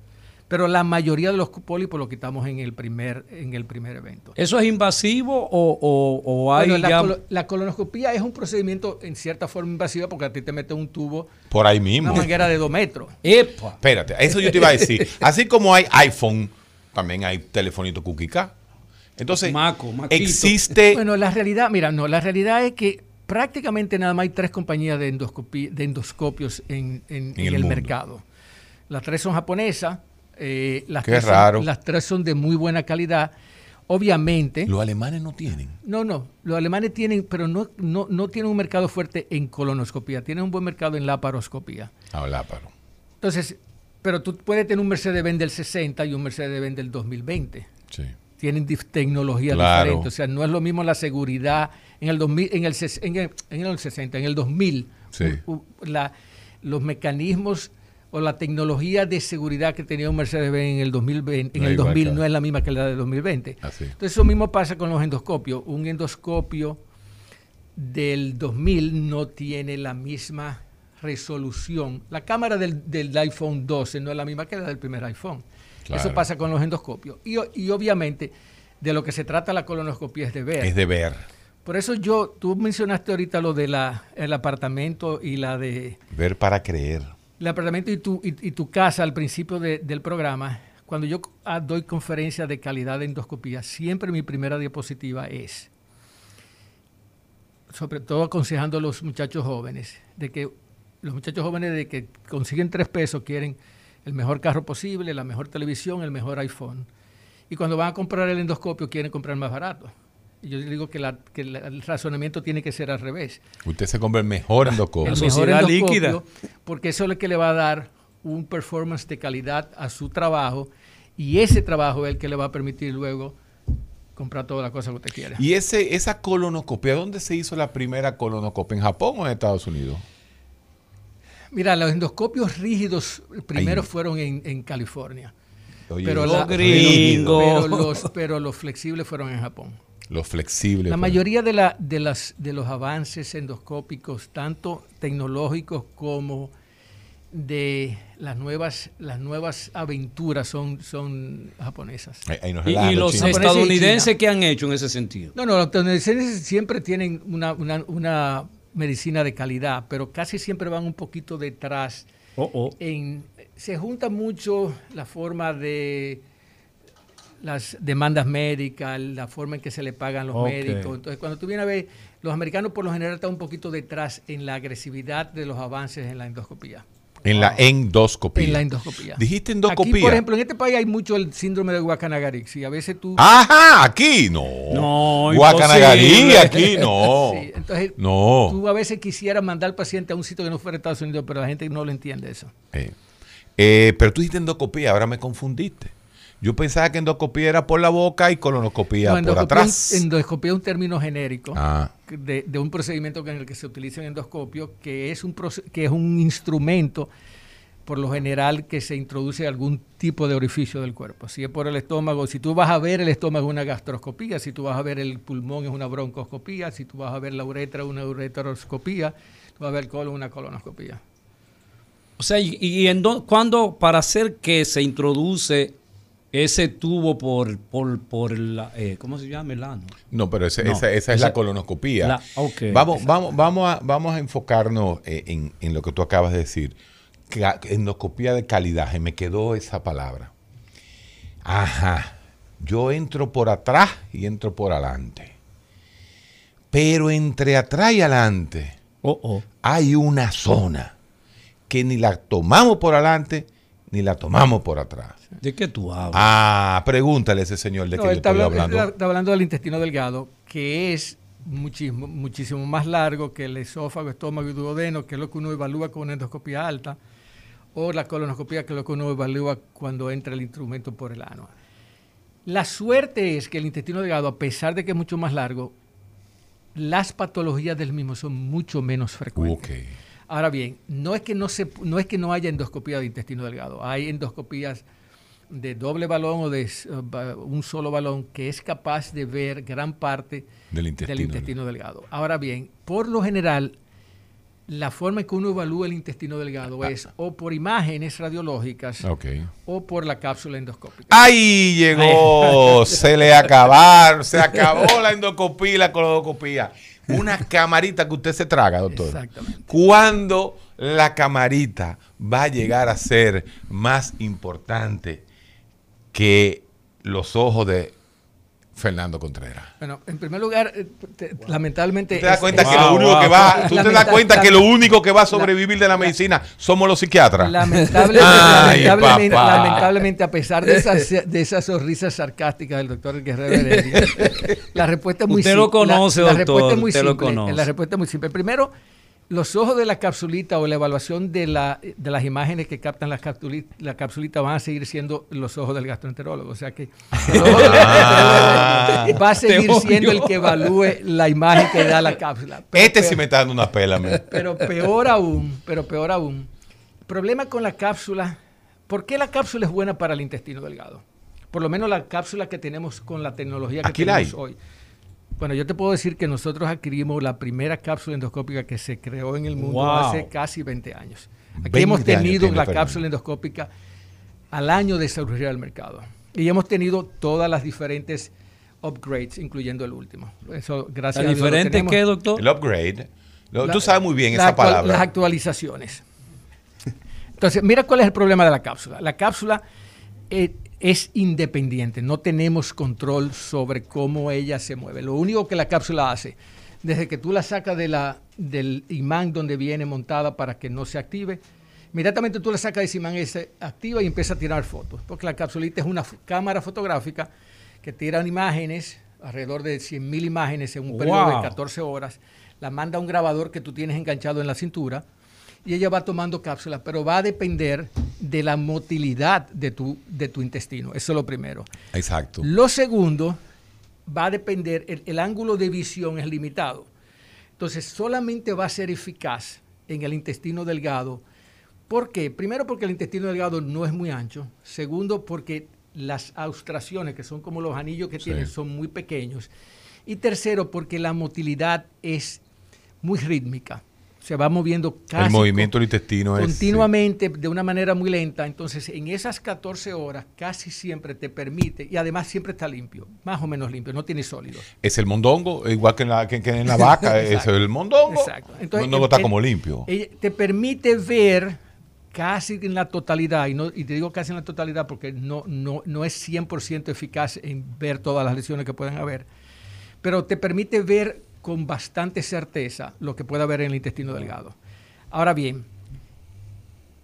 Pero la mayoría de los pólipos lo quitamos en el primer, en el primer evento. ¿Eso es invasivo o, o- o hay Bueno, la, ya- colo- la colonoscopía es un procedimiento en cierta forma invasiva porque a ti te mete un tubo, Por ahí una mismo. manguera de dos metros. ¡Epa! Espérate, eso yo te iba a decir. Así como hay iPhone, también hay telefonito Kukika. Entonces, Maco, existe. Bueno, la realidad, mira, no, la realidad es que prácticamente nada más hay tres compañías de, endoscopi- de endoscopios en, en- En en el el, mercado. Las tres son japonesas, eh, las, Qué tres son- raro. las tres son de muy buena calidad. Obviamente, los alemanes no tienen. no, no, los alemanes tienen, pero no, no, no tienen un mercado fuerte en colonoscopía, tienen un buen mercado en laparoscopía. Habla, pero. Entonces, pero tú puedes tener un Mercedes-Benz del 60 y un Mercedes-Benz del 2020 Sí. tienen tecnologías Claro. diferentes. O sea, no es lo mismo la seguridad en el 2000, en el, ses- en el, en el 60, en el 2000. Sí. u- u- la- los mecanismos o la tecnología de seguridad que tenía un Mercedes-Benz en el 2020, en No el es igual 2000 que- no es la misma que la del 2020. Así. Entonces, eso mismo pasa con los endoscopios. Un endoscopio del 2000 no tiene la misma resolución. La cámara del, del iPhone 12 no es la misma que la del primer iPhone. Claro. Eso pasa con los endoscopios. Y, y obviamente, de lo que se trata la colonoscopia es de ver. Es de ver. Por eso yo, tú mencionaste ahorita lo del apartamento y la de Ver para creer. El apartamento y tu, y, tu casa al principio de- del programa. Cuando yo ah, doy conferencias de calidad de endoscopía, siempre mi primera diapositiva es, sobre todo aconsejando a los muchachos jóvenes, de que los muchachos jóvenes de que consiguen tres pesos quieren el mejor carro posible, la mejor televisión, el mejor iPhone. Y cuando van a comprar el endoscopio quieren comprar más barato. Yo digo que, la- que la- el razonamiento tiene que ser al revés. Usted se compra el mejor endoscopio. El La mejor endoscopio, líquida. Porque eso es lo que le va a dar un performance de calidad a su trabajo y ese trabajo es el que le va a permitir luego comprar todas las cosas que usted quiera. Y ese, esa colonoscopia, ¿dónde se hizo la primera colonoscopia? ¿En Japón o en Estados Unidos? Mira, los endoscopios rígidos primero Ahí. fueron en, en California. Oye, Pero, los la- gringos. pero los, pero los flexibles fueron en Japón. Los flexibles. La pues. mayoría de, la, de, las, de los avances endoscópicos, tanto tecnológicos como de las nuevas, las nuevas aventuras, son, son japonesas. Ahí- ahí nos ¿Y, los estadounidenses qué han hecho en ese sentido? No, no, los estadounidenses siempre tienen una, una, una medicina de calidad, pero casi siempre van un poquito detrás. Oh, oh. En, se junta mucho la forma de las demandas médicas, la forma en que se le pagan los médicos. Entonces, cuando tú vienes a ver, los americanos por lo general están un poquito detrás en la agresividad de los avances en la endoscopía. En la endoscopía. En la endoscopía. Dijiste endoscopía. Aquí, por ejemplo, en este país hay mucho el síndrome de Guacanagarix y a veces tú... Ajá, aquí no. No, Guacanagarí, imposible. aquí no. Sí, entonces, no. tú a veces quisieras mandar al paciente a un sitio que no fuera Estados Unidos, pero la gente no lo entiende eso. Eh, eh, pero tú dijiste endoscopía, ahora me confundiste. Yo pensaba que endoscopía era por la boca y colonoscopía No, por endoscopía, atrás. es un- endoscopía es un término genérico Ah, de, de un procedimiento en el que se utiliza un endoscopio, que es un, que es un instrumento, por lo general, que se introduce algún tipo de orificio del cuerpo. Si es por el estómago, si tú vas a ver el estómago es una gastroscopía, si tú vas a ver el pulmón es una broncoscopía, si tú vas a ver la uretra una ureteroscopía, tú vas a ver el colon una colonoscopía. O sea, ¿y, y en cuándo, para hacer que se introduce ese tubo por, por, por la, eh, ¿cómo se llama? El ano. no, pero ese- No, esa, esa es la colonoscopía. la- vamos, vamos, vamos, a, vamos a enfocarnos eh, en, en lo que tú acabas de decir. Endoscopía de calidad, me quedó esa palabra. Ajá. Yo entro por atrás y entro por adelante. Pero entre atrás y adelante Oh, oh. hay una zona que ni la tomamos por adelante ni la tomamos por atrás. ¿De qué tú hablas? Ah, pregúntale a ese señor de No, él está estoy habla- hablando. Está hablando del intestino delgado, que es muchísimo, muchísimo más largo que el esófago, estómago y duodeno, que es lo que uno evalúa con una endoscopía alta, o la colonoscopía, que es lo que uno evalúa cuando entra el instrumento por el ano. La suerte es que el intestino delgado, a pesar de que es mucho más largo, las patologías del mismo son mucho menos frecuentes. Ahora bien, no es que no se, no es que no haya endoscopía de intestino delgado, hay endoscopías de doble balón o de uh, ba- un solo balón que es capaz de ver gran parte Del intestino. del intestino delgado. Ahora bien, por lo general, la forma en que uno evalúa el intestino delgado es o por imágenes radiológicas o por la cápsula endoscópica. ¡Ay, llegó! Se le acabaron, se acabó la endoscopía y la colodoscopía. Una camarita que usted se traga, doctor. Exactamente. ¿Cuándo la camarita va a llegar a ser más importante que los ojos de Fernando Contreras? Bueno, en primer lugar, eh, te- lamentablemente... ¿Tú te das cuenta es- que lo único wow. que va, tú te das cuenta que lo único que va a sobrevivir de la medicina somos los psiquiatras? Ay, lamentablemente, papá. lamentablemente, a pesar de esas, de esas sonrisas sarcásticas del doctor Guerrero Heredia, la respuesta es muy Usted simple. lo conoce, la, la doctor, respuesta es muy usted lo simple. conoce. La respuesta es muy simple. Primero, los ojos de la capsulita o la evaluación de, la, de las imágenes que captan la capsulita, la capsulita van a seguir siendo los ojos del gastroenterólogo. O sea que gastroenterólogo va a seguir siendo el que evalúe la imagen que da la cápsula. Pero- Este sí me está dando una pela, me. pero peor aún, pero peor aún, problema con la cápsula, ¿por qué la cápsula es buena para el intestino delgado? Por lo menos la cápsula que tenemos con la tecnología que Aquí la tenemos hay. hoy. Bueno, yo te puedo decir que nosotros adquirimos la primera cápsula endoscópica que se creó en el mundo Wow. hace casi 20 años. Aquí 20 hemos tenido la Fernando. cápsula endoscópica al año de surgir al mercado. Y hemos tenido todas las diferentes upgrades, incluyendo el último. Eso, gracias ¿La a Dios, lo diferente qué, doctor? El upgrade. Lo- La- tú sabes muy bien esa actual- Las palabra. actualizaciones. Entonces, mira cuál es el problema de la cápsula. La cápsula eh, es independiente, no tenemos control sobre cómo ella se mueve. Lo único que la cápsula hace, desde que tú la sacas de la, del imán donde viene montada para que no se active, inmediatamente tú la sacas de ese imán y se activa y empieza a tirar fotos, porque la capsulita es una cámara fotográfica que tira imágenes, alrededor de 100.000 imágenes en un periodo de 14 horas, la manda a un grabador que tú tienes enganchado en la cintura y ella va tomando cápsulas, pero va a depender de la motilidad de tu, de tu intestino. Eso es lo primero. Exacto. Lo segundo va a depender, el, el ángulo de visión es limitado. Entonces, solamente va a ser eficaz en el intestino delgado. ¿Por qué? Primero, porque el intestino delgado no es muy ancho. Segundo, porque las austraciones, que son como los anillos que Sí. tienen, son muy pequeños. Y tercero, porque la motilidad es muy rítmica. Se va moviendo casi el movimiento del intestino es. continuamente de una manera muy lenta. Entonces, en esas 14 horas casi siempre te permite, y además siempre está limpio, más o menos limpio, no tiene sólidos. Es el mondongo, igual que en la, que, que en la vaca, es el mondongo. Exacto. el mondongo el- está como limpio. ella- te permite ver casi en la totalidad, y, no, y te digo casi en la totalidad porque no, no, no es 100% eficaz en ver todas las lesiones que puedan haber, pero te permite ver con bastante certeza lo que puede haber en el intestino delgado. Ahora bien,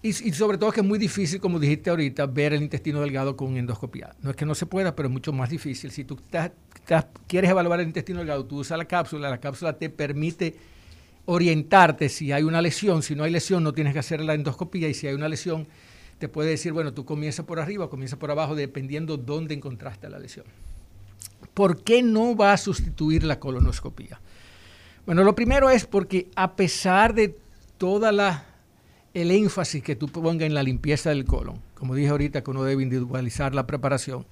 y, sobre todo que es muy difícil, como dijiste ahorita, ver el intestino delgado con endoscopía. No es que no se pueda, pero es mucho más difícil. Si tú estás- estás- quieres evaluar el intestino delgado, tú usas la cápsula, la cápsula te permite orientarte si hay una lesión. Si no hay lesión, no tienes que hacer la endoscopía. Y si hay una lesión, te puede decir, bueno, tú comienzas por arriba, comienzas por abajo, dependiendo dónde encontraste la lesión. ¿Por qué no va a sustituir la colonoscopía? Bueno, lo primero es porque a pesar de toda la el énfasis que tú pongas en la limpieza del colon, como dije ahorita que uno debe individualizar la preparación,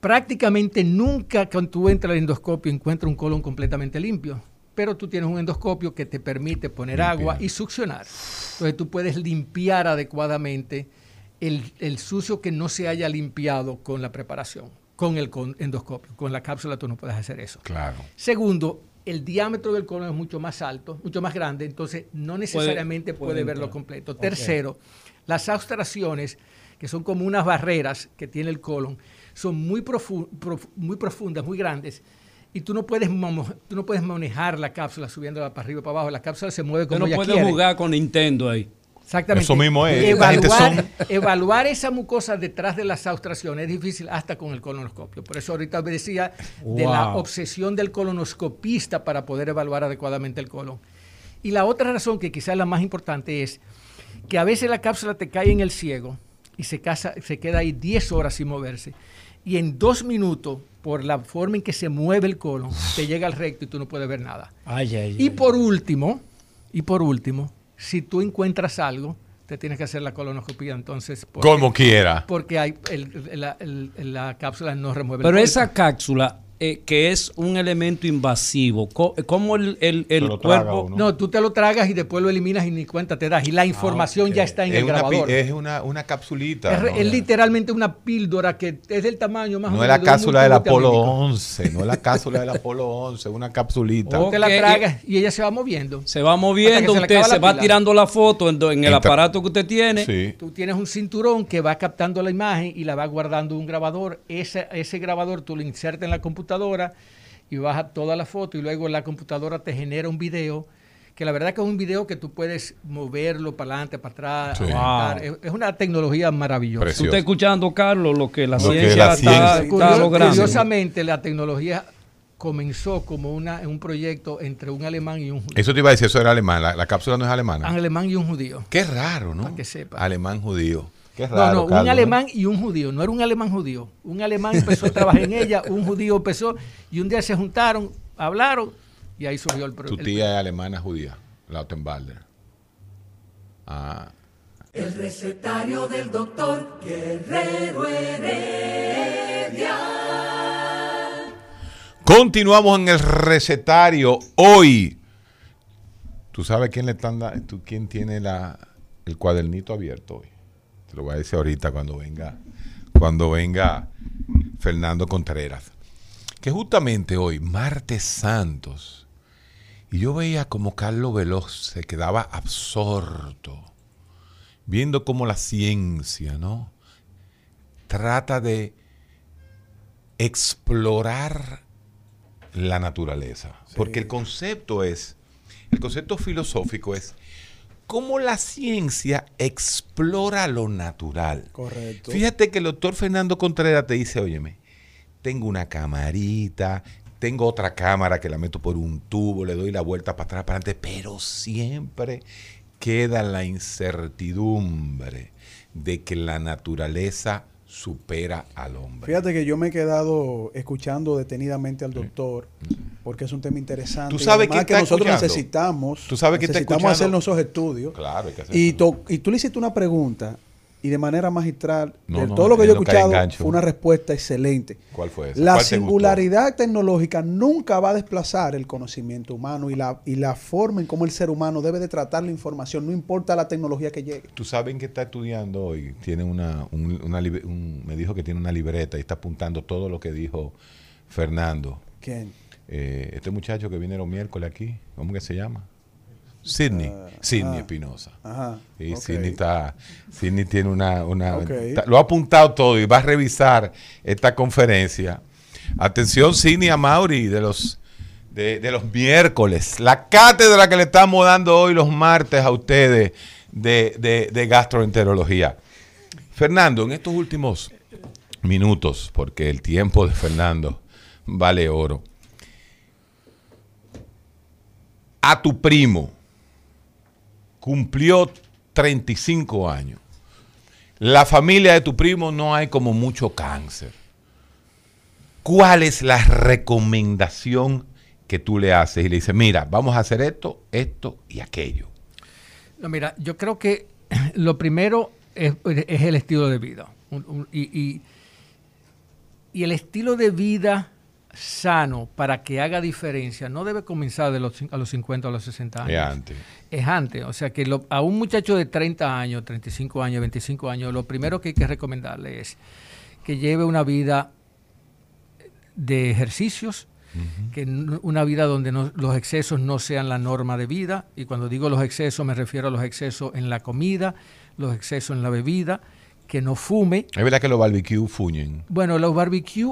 prácticamente nunca cuando tú entras al endoscopio encuentras un colon completamente limpio, pero tú tienes un endoscopio que te permite poner agua y succionar. Entonces tú puedes limpiar adecuadamente el, el sucio que no se haya limpiado con la preparación, con el con- endoscopio. Con la cápsula tú no puedes hacer eso. Claro. Segundo, el diámetro del colon es mucho más alto, mucho más grande, entonces no necesariamente puede, puede verlo completo. Tercero, las austraciones, que son como unas barreras que tiene el colon, son muy, profu- prof- muy profundas, muy grandes, y tú no, puedes tú no puedes manejar la cápsula subiéndola para arriba y para abajo. La cápsula se mueve como no ella puede quiere. jugar con Nintendo ahí. Exactamente. Eso mismo es. Evaluar, son- evaluar esa mucosa detrás de las austraciones es difícil hasta con el colonoscopio. Por eso ahorita decía de la obsesión del colonoscopista para poder evaluar adecuadamente el colon. Y la otra razón, que quizás es la más importante, es que a veces la cápsula te cae en el ciego y se, casa- se queda ahí 10 horas sin moverse. Y en dos minutos, por la forma en que se mueve el colon, te llega al recto y tú no puedes ver nada. Ay, ay, Y ay. por último, y por último, si tú encuentras algo, te tienes que hacer la colonoscopia entonces. porque- Como quiera. Porque hay, el- la, el- la cápsula no remueve el Pero esa cápsula, eh, que es un elemento invasivo, co- ¿cómo el, el- el cuerpo... uno. No, tú te lo tragas y después lo eliminas y ni cuenta te das. Y la información ya está en es el una, grabador. es una, una capsulita. Es, re- ¿no? es literalmente una píldora que es del tamaño más o No es menos la cápsula del Apolo multivitamínico. 11, no es la cápsula del Apolo 11, es una capsulita. Oh. Te la tragas y ella se va moviendo. Se va moviendo, se usted se va tirando la foto en, el Entra- aparato que usted tiene. Sí. Tú tienes un cinturón que va captando la imagen y la va guardando en un grabador. Ese, ese grabador tú lo insertas en la computadora y bajas toda la foto y luego la computadora te genera un video que la verdad que es un video que tú puedes moverlo para adelante, para atrás. Sí. aumentar. Wow. Es, una tecnología maravillosa. Tú Precioso. estás escuchando, Carlos, lo que la Lo que ciencia, la está, ciencia- está Curio- logrando. Curiosamente, la tecnología comenzó como una, un proyecto entre un alemán y un judío. Eso te iba a decir, eso era alemán. La, la cápsula no es Un alemana. alemán y un judío. Qué raro, ¿no? Para que sepa. Alemán judío. Qué No, raro. no, un alemán y un judío. No era un alemán judío. Un alemán empezó a trabajar en ella, un judío empezó y un día se juntaron, hablaron y ahí surgió el Tu problema. tía es alemana judía, Lautenbalder. Ah. El recetario del doctor Guerrero Heredia. Continuamos en el recetario. Hoy, ¿tú sabes quién le están tú quién tiene la, el cuadernito abierto hoy? Te lo voy a decir ahorita cuando venga, cuando venga Fernando Contreras. Que justamente hoy, martes santos, y yo veía como Carlos Veloz se quedaba absorto, viendo cómo la ciencia, ¿no? Trata de explorar la naturaleza. Porque el concepto es, el concepto filosófico es cómo la ciencia explora lo natural. Correcto. Fíjate que el doctor Fernando Contreras te dice, óyeme, tengo una camarita, tengo otra cámara que la meto por un tubo, le doy la vuelta para atrás, para adelante, pero siempre queda la incertidumbre de que la naturaleza supera al hombre. Fíjate que yo me he quedado escuchando detenidamente al doctor porque es un tema interesante. Tú sabes que nosotros escuchando. necesitamos, Tú sabes necesitamos hacer nuestros estudios. Claro, hay que hacer y tú le hiciste una pregunta y de manera magistral, No, de no, todo lo que yo he escuchado, fue una respuesta excelente. ¿Cuál fue esa? La ¿Cuál te gustó? singularidad tecnológica nunca va a desplazar el conocimiento humano y la, y la forma en cómo el ser humano debe de tratar la información, no importa la tecnología que llegue. Tú sabes que está estudiando hoy. Tiene una, un- una libre- un- me dijo que tiene una libreta y está apuntando todo lo que dijo Fernando. ¿Quién? Eh, este muchacho que viene los miércoles aquí, ¿cómo que se llama? Sidney, Sidney ah. Espinosa. Ajá. Y ok. Sidney, está, Sidney tiene una... una está- lo ha apuntado todo y va a revisar esta conferencia. Atención, Sidney a Mauri de los, de, de los miércoles. La cátedra que le estamos dando hoy los martes a ustedes de, de, de gastroenterología. Fernando, en estos últimos minutos, porque el tiempo de Fernando vale oro. A tu primo cumplió 35 años. La familia de tu primo no hay como mucho cáncer. ¿Cuál es la recomendación que tú le haces? Y le dices, mira, vamos a hacer esto, esto y aquello. No, mira, yo creo que lo primero es, es el estilo de vida. Y, y- y el estilo de vida sano para que haga diferencia no debe comenzar de los, a los 50 o los 60 años. Es antes. Es antes. O sea que lo- a un muchacho de 30 años, 35 años, 25 años, lo primero que hay que recomendarle es que lleve una vida de ejercicios, que una vida donde no- los excesos no sean la norma de vida. Y cuando digo los excesos me refiero a los excesos en la comida, los excesos en la bebida, que no fume. Es verdad que los barbecue fuñen. Bueno, los barbecue,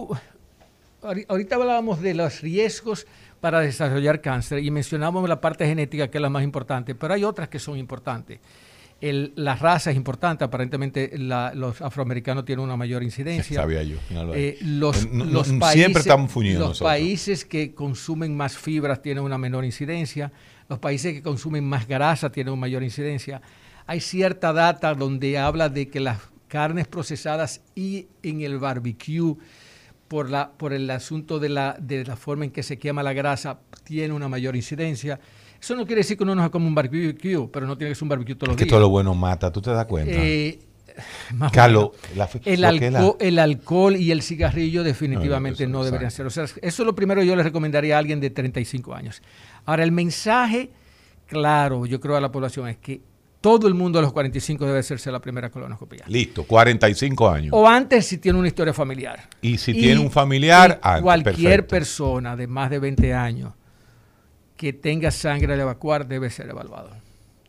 ahori- ahorita hablábamos de los riesgos para desarrollar cáncer y mencionamos la parte genética que es la más importante, pero hay otras que son importantes. El- la raza es importante, aparentemente la- los afroamericanos tienen una mayor incidencia. Sabía yo. Eh, los, No- no- los siempre países, estamos fuñidos los nosotros. países que consumen más fibras tienen una menor incidencia, los países que consumen más grasa tienen una mayor incidencia. Hay cierta data donde habla de que las carnes procesadas y en el barbecue por, la, por el asunto de la, de la forma en que se quema la grasa, tiene una mayor incidencia. Eso no quiere decir que uno no se come un barbecue, pero no tiene que ser un barbecue todos los Es que días. todo lo bueno mata, ¿tú te das cuenta? Eh, Carlos, la- el, la- alcohol y el cigarrillo definitivamente eso no, no, deberían exacto. ser. O sea, eso es lo primero que yo le recomendaría a alguien de 35 años. Ahora, el mensaje claro, yo creo, a la población es que todo el mundo a los 45 debe hacerse la primera colonoscopia. Listo, 45 años. O antes si tiene una historia familiar. Y si tiene un familiar, antes, cualquier perfecto. persona de más de 20 años que tenga sangre de evacuar debe ser evaluado.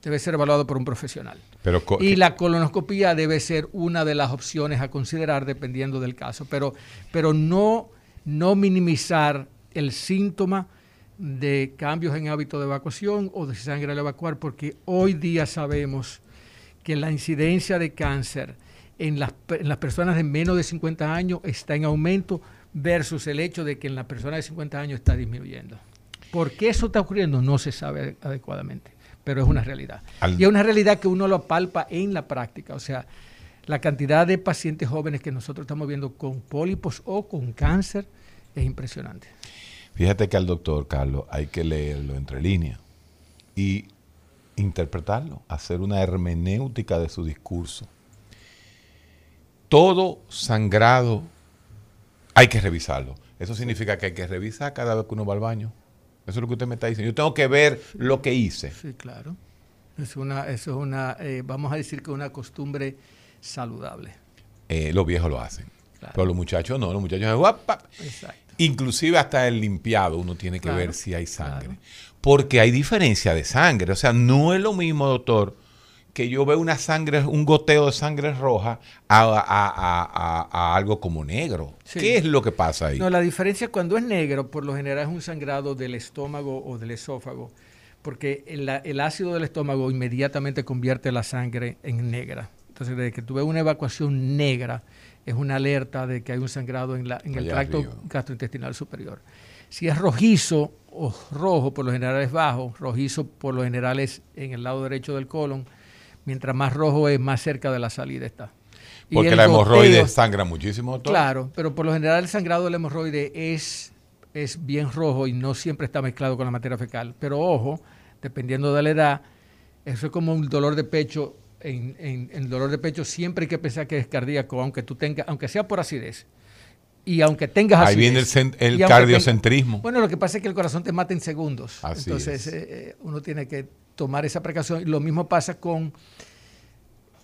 Debe ser evaluado por un profesional. Pero Y la colonoscopia debe ser una de las opciones a considerar dependiendo del caso, pero, pero no, no minimizar el síntoma de cambios en hábito de evacuación o de sangre al evacuar, porque hoy día sabemos que la incidencia de cáncer en las, pe- en las personas de menos de 50 años está en aumento versus el hecho de que en las personas de 50 años está disminuyendo. ¿Por qué eso está ocurriendo? No se sabe adecuadamente, pero es una realidad. Al- Y es una realidad que uno lo palpa en la práctica. O sea, la cantidad de pacientes jóvenes que nosotros estamos viendo con pólipos o con cáncer es impresionante. Fíjate que al doctor Carlos hay que leerlo entre líneas y interpretarlo, hacer una hermenéutica de su discurso. Todo sangrado hay que revisarlo. Eso significa que hay que revisar cada vez que uno va al baño. Eso es lo que usted me está diciendo. Yo tengo que ver lo que hice. Sí, claro. Es una, eso es una, eh, vamos a decir que una costumbre saludable. Eh, los viejos lo hacen. Claro. Pero los muchachos no, los muchachos guap, pap. Exacto. Inclusive hasta el limpiado uno tiene que Claro, ver si hay sangre. claro. Porque hay diferencia de sangre. O sea, no es lo mismo, doctor, que yo veo una sangre, un goteo de sangre roja a, a- a- a- algo como negro. Sí. ¿Qué es lo que pasa ahí? No, la diferencia cuando es negro, por lo general es un sangrado del estómago o del esófago, porque el, el ácido del estómago inmediatamente convierte la sangre en negra. Entonces, desde que tú ves una evacuación negra, es una alerta de que hay un sangrado en, la- en el tracto arriba. gastrointestinal superior. Si es rojizo o rojo, por lo general es bajo, rojizo por lo general es en el lado derecho del colon, mientras más rojo es, más cerca de la salida está. Porque la hemorroide sangra muchísimo, doctor. Claro, pero por lo general el sangrado del hemorroide es, es bien rojo y no siempre está mezclado con la materia fecal. Pero ojo, dependiendo de la edad, eso es como un dolor de pecho. En, en- en dolor de pecho siempre hay que pensar que es cardíaco, aunque tú tengas, aunque sea por acidez. Y aunque tengas Ahí acidez. viene el el cardiocentrismo. bueno, lo que pasa es que el corazón te mata en segundos. Así Entonces es. eh, eh, uno tiene que tomar esa precaución. Y Lo mismo pasa con,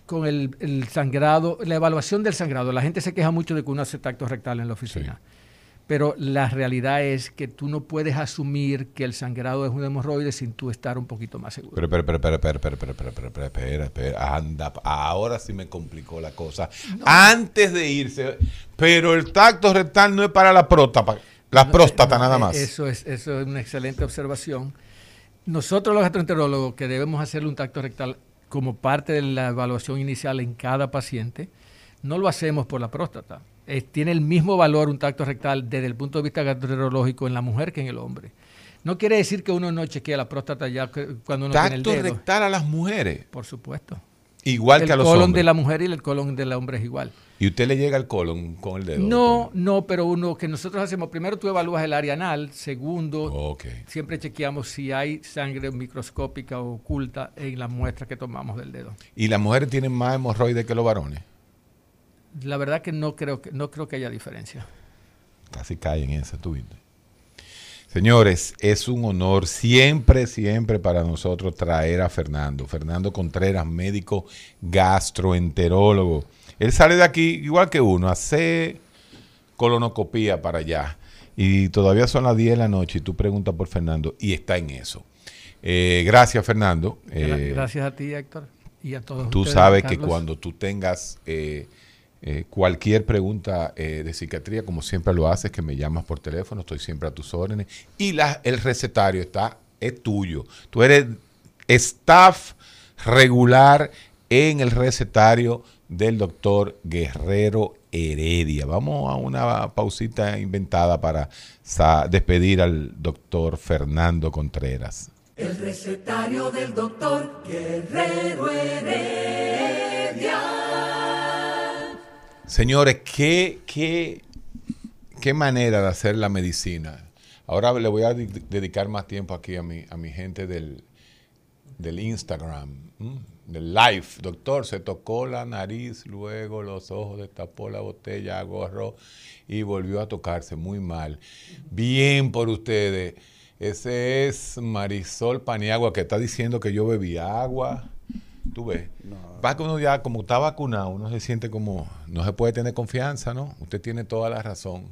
con el, el sangrado, la evaluación del sangrado. La gente se queja mucho de que uno hace tacto rectal en la oficina. Pero la realidad es que tú no puedes asumir que el sangrado es un hemorroide sin tú estar un poquito más seguro. Pero, pero, pero, pero, pero, pero, pero, pero, pero, pero, anda, ahora sí me complicó la cosa. Antes de irse, pero el tacto rectal no es para la próstata, la No, próstata no, nada eh, más. Eso es, eso es una excelente observación. Nosotros los gastroenterólogos que debemos hacerle un tacto rectal como parte de la evaluación inicial en cada paciente, no lo hacemos por la próstata. Eh, tiene el mismo valor un tacto rectal desde el punto de vista gastroenterológico en la mujer que en el hombre. No quiere decir que uno no chequea la próstata ya cuando uno tiene el Tacto dedo. rectal a las mujeres, Por supuesto. igual el que a los colon hombres. de la mujer y el colon del hombre es igual. Y usted le llega al colon con el dedo. No, no, pero uno que nosotros hacemos, primero tú evalúas el área anal, segundo siempre chequeamos si hay sangre microscópica o oculta en las muestras que tomamos del dedo. ¿Y las mujeres tienen más hemorroides que los varones? La verdad que no creo que no creo que haya diferencia. Casi caen en esa, tú viste. Señores, es un honor siempre, siempre para nosotros traer a Fernando. Fernando Contreras, médico gastroenterólogo. Él sale de aquí igual que uno, hace colonoscopía para allá. Y todavía son las 10 de la noche y tú preguntas por Fernando y está en eso. Eh, gracias, Fernando. Eh, Gracias a ti, Héctor, y a todos Tú ustedes, sabes que cuando tú tengas eh, eh, cualquier pregunta eh, de psiquiatría, como siempre lo haces, que me llamas por teléfono, estoy siempre a tus órdenes. Y la- el recetario está, es tuyo. Tú eres staff regular en el recetario del doctor Guerrero Heredia. Vamos a una pausita inventada para despedir al doctor Fernando Contreras. El recetario del doctor Guerrero Heredia. Señores, qué, qué, qué manera de hacer la medicina. Ahora le voy a di- dedicar más tiempo aquí a mi, a mi gente del, del Instagram, del live. Doctor, se tocó la nariz, luego los ojos, destapó la botella, agarró y volvió a tocarse muy mal. Bien por ustedes. Ese es Marisol Paniagua que está diciendo que yo bebí agua. Tú ves. Va que uno ya, como está vacunado, uno se siente como, no se puede tener confianza, ¿no? Usted tiene toda la razón.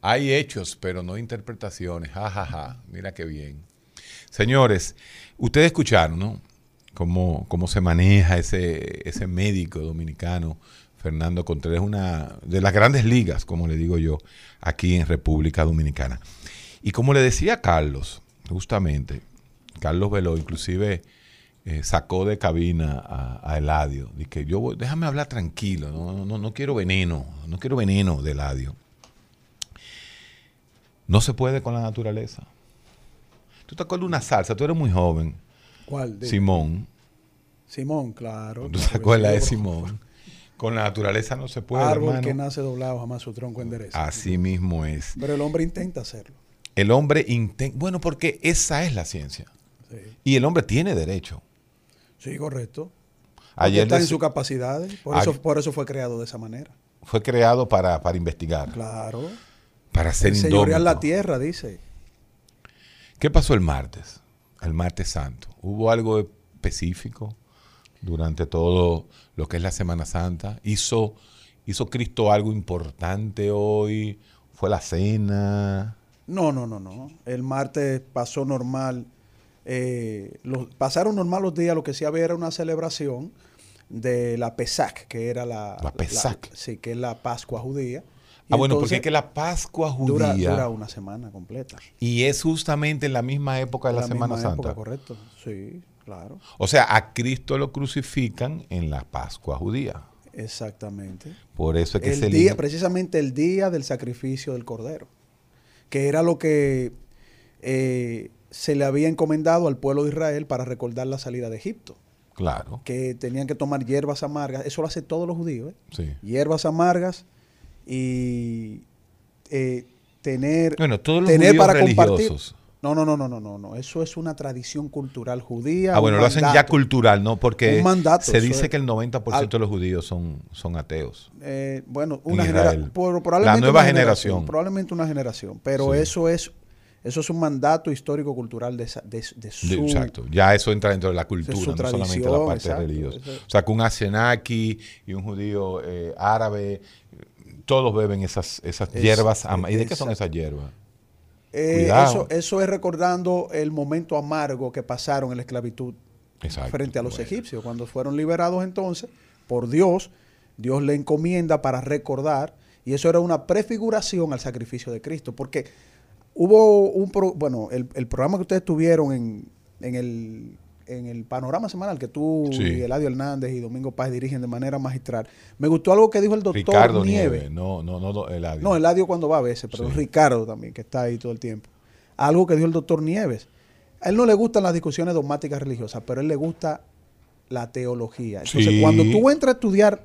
Hay hechos, pero no interpretaciones. Ja, ja, ja. Mira qué bien. Señores, ustedes escucharon, ¿no? Cómo, cómo se maneja ese, ese médico dominicano, Fernando Contreras, una de las grandes ligas, como le digo yo, aquí en República Dominicana. Y como le decía Carlos, justamente, Carlos Veló, inclusive eh, sacó de cabina a, a Eladio. Dije, yo voy- déjame hablar tranquilo, no, no, no quiero veneno, no quiero veneno de Eladio. No se puede con la naturaleza. ¿Tú te acuerdas de una salsa? Tú eres muy joven. ¿Cuál? Dime. Simón. Simón, claro. ¿Tú te acuerdas de. Simón? Con la naturaleza no se puede, Árbol hermano. que nace doblado jamás su tronco endereza. Así mismo es. Pero el hombre intenta hacerlo. El hombre intenta... Bueno, porque esa es la ciencia. Sí, Y el hombre tiene derecho. Sí correcto. Ayer está en sus capacidades. Por eso, por eso fue creado de esa manera. fue creado para, para investigar, Claro. para ser Señorear la tierra, dice. ¿Qué pasó el martes? El martes santo. ¿Hubo algo específico durante todo lo que es la Semana Santa? ¿Hizo, hizo Cristo algo importante hoy? ¿Fue la cena? No, no, no, no. El martes pasó normal. Eh, los- pasaron normal los días. Lo que sí había era una celebración de la Pesach, que era la... La Pesach. sí, que es la Pascua judía. Y Ah, bueno, porque es que la Pascua dura, judía dura una semana completa. y es justamente en la misma época de la, La Semana misma Santa. época, correcto. Sí, claro. O sea, a Cristo lo crucifican en la Pascua judía. Exactamente. Por eso es que el se día, elige- precisamente el día del sacrificio del cordero, que era lo que eh, se le había encomendado al pueblo de Israel para recordar la salida de Egipto, Claro, que tenían que tomar hierbas amargas, eso lo hacen todos los judíos, ¿eh? sí. hierbas amargas y eh, tener, Bueno, todos los tener judíos para compartir. No, no, no, no, no, no, no, eso es una tradición cultural judía. Ah, bueno, lo hacen ya cultural, ¿no? Porque Un mandato, se dice es. que el 90% Al- de los judíos son, son ateos. Eh, bueno, En una generación. Probablemente La nueva una generación. Probablemente una generación. Pero Sí. eso es eso es un mandato histórico-cultural de, de, de su. De- exacto. Ya eso entra dentro de la cultura, no solamente la parte exacto, religiosa. eso- O sea, que un asenaki y un judío eh, árabe, todos beben esas, esas Es- hierbas. ama- ¿Y de qué son esas hierbas? Eh, eso, eso es recordando el momento amargo que pasaron en la esclavitud Exacto. frente a los Bueno. egipcios. Cuando fueron liberados entonces por Dios, Dios le encomienda para recordar, y eso era una prefiguración al sacrificio de Cristo, porque hubo un, pro- bueno, el, el programa que ustedes tuvieron en, en el, en el panorama semanal que tú Sí. y Eladio Hernández y Domingo Paz dirigen de manera magistral, me gustó algo que dijo el doctor Ricardo Nieve. Nieves. No, no, no, no, Eladio. No, Eladio cuando va a veces, pero Sí. Ricardo también, que está ahí todo el tiempo. Algo que dijo el doctor Nieves. A él no le gustan las discusiones dogmáticas religiosas, pero a él le gusta la teología. Entonces, Sí. cuando tú entras a estudiar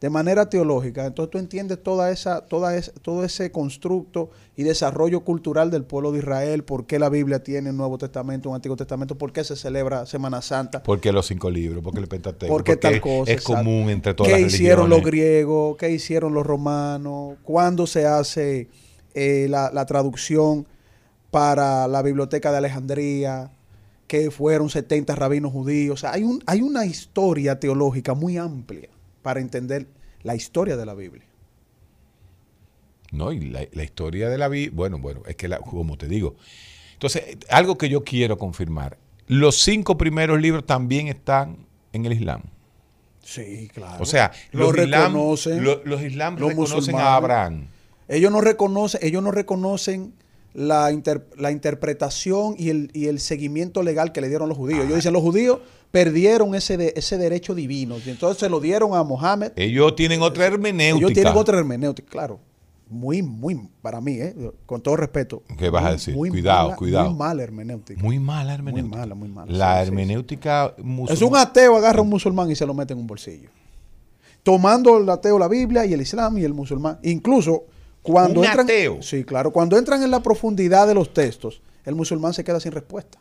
de manera teológica, entonces tú entiendes toda esa, toda esa, todo ese constructo y desarrollo cultural del pueblo de Israel, por qué la Biblia tiene un Nuevo Testamento, un Antiguo Testamento, por qué se celebra Semana Santa, Porque los cinco libros, porque el Pentateuco. por qué porque tal cosa. Es exacto. común entre todas ¿Qué las hicieron los religiones. griegos? ¿Qué hicieron los romanos? ¿Cuándo se hace eh, la, la traducción para la biblioteca de Alejandría? que fueron 70 rabinos judíos. O sea, hay, un, hay una historia teológica muy amplia para entender la historia de la Biblia. No, y la, la historia de la vida, bueno, bueno, es que la- como te digo. Entonces, algo que yo quiero confirmar, los cinco primeros libros también están en el Islam. Sí, claro. O sea, Lo los islam, reconocen lo- los islam los reconocen a Abraham. Ellos no reconocen, ellos no reconocen la, inter- la interpretación y el, y el seguimiento legal que le dieron los judíos. Ellos dicen, los judíos perdieron ese, de- ese derecho divino. Y entonces se lo dieron a Mohammed. Ellos tienen otra hermenéutica. Ellos tienen otra hermenéutica, claro. Muy, muy, para mí, ¿eh? con todo respeto. ¿Qué vas a muy- decir? muy Cuidado, mala- cuidado. Muy mala hermenéutica. Muy mala hermenéutica. mala, muy mala, La sí, sí, hermenéutica Es musulmana. un ateo, agarra a un musulmán y se lo mete en un bolsillo. Tomando el ateo la Biblia y el Islam y el musulmán. Incluso Cuando Un entran, ateo. Sí, claro. Cuando entran en la profundidad de los textos, el musulmán se queda sin respuesta.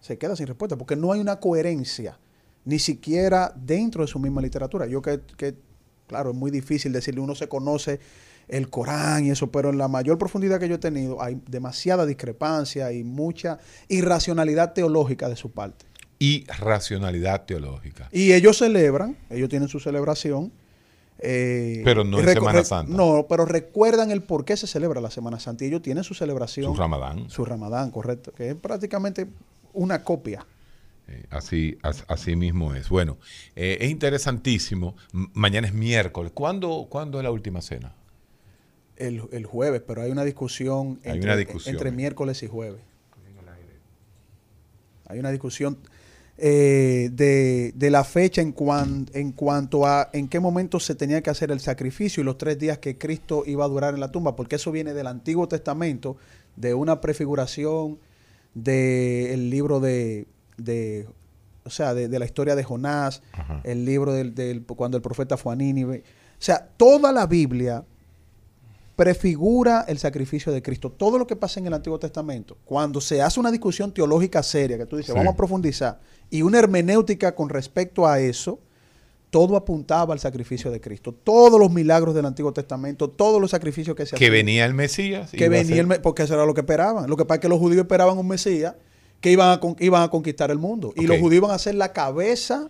Se queda sin respuesta porque no hay una coherencia, ni siquiera dentro de su misma literatura. Yo que, que, claro, es muy difícil decirle, uno se conoce el Corán y eso, pero en la mayor profundidad que yo he tenido hay demasiada discrepancia y mucha irracionalidad teológica de su parte. Y racionalidad teológica. Y ellos celebran, ellos tienen su celebración. Eh, Pero no en Semana Santa. No, pero recuerdan el por qué se celebra la Semana Santa. Y ellos tienen su celebración. Su Ramadán. Su Ramadán, correcto. Que es prácticamente una copia. Eh, así, as- así mismo es. Bueno, eh, es interesantísimo. M- mañana es miércoles. ¿Cuándo, ¿Cuándo es la última cena? El, el jueves, pero hay una discusión, Hay entre, una discusión, entre miércoles y jueves. Hay una discusión eh, de, de la fecha en, cuan- en cuanto a en qué momento se tenía que hacer el sacrificio y los tres días que Cristo iba a durar en la tumba, porque eso viene del Antiguo Testamento, de una prefiguración del libro de, de- o sea, de, de la historia de Jonás, Ajá. el libro del, del- cuando el profeta fue a Nínive. O sea, toda la Biblia prefigura el sacrificio de Cristo. Todo lo que pasa en el Antiguo Testamento, cuando se hace una discusión teológica seria, que tú dices, Sí. vamos a profundizar, y una hermenéutica con respecto a eso, todo apuntaba al sacrificio de Cristo. Todos los milagros del Antiguo Testamento, todos los sacrificios que se Que hacían. venía el Mesías. que venía el porque eso era lo que esperaban. Lo que pasa es que los judíos esperaban un Mesías que iban a, con- iban a conquistar el mundo. Y los judíos iban a ser la cabeza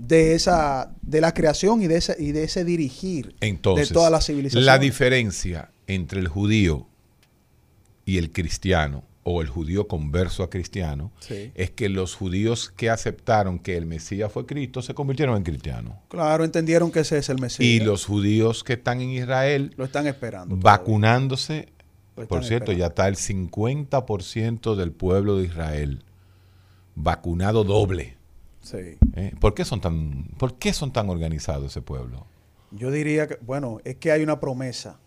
de esa de la creación y de ese y de ese dirigir Entonces, de todas las civilizaciones. la diferencia entre el judío y el cristiano, o el judío converso a cristiano, Sí. es que los judíos que aceptaron que el Mesías fue Cristo se convirtieron en cristianos. Claro, entendieron que ese es el Mesías. Y los judíos que están en Israel lo están esperando. vacunándose, por cierto, ya está el 50% del pueblo de Israel vacunado doble. Sí. ¿eh? ¿Por qué son tan, por qué son tan organizados ese pueblo? Yo diría que, bueno, es que hay una promesa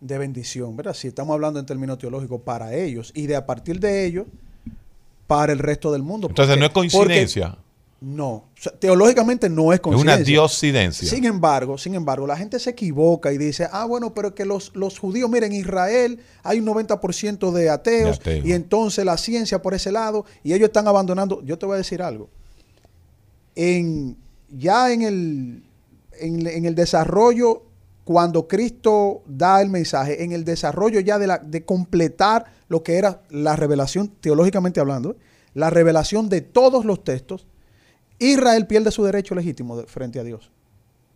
de bendición, ¿verdad? Si estamos hablando en términos teológicos para ellos y de a partir de ellos para el resto del mundo. Entonces Porque- no es coincidencia, porque- no, O sea, teológicamente no es es coincidencia. una diosidencia. Sin embargo, sin embargo, la gente se equivoca y dice, ah, bueno, pero que los, los judíos, miren, en Israel hay un 90% de ateos, De ateos. y entonces la ciencia por ese lado, y ellos están abandonando. Yo te voy a decir algo. En, ya en el, en, el desarrollo, cuando Cristo da el mensaje, en el desarrollo ya de, la, de completar lo que era la revelación, teológicamente hablando, la revelación de todos los textos, Israel pierde su derecho legítimo frente a Dios.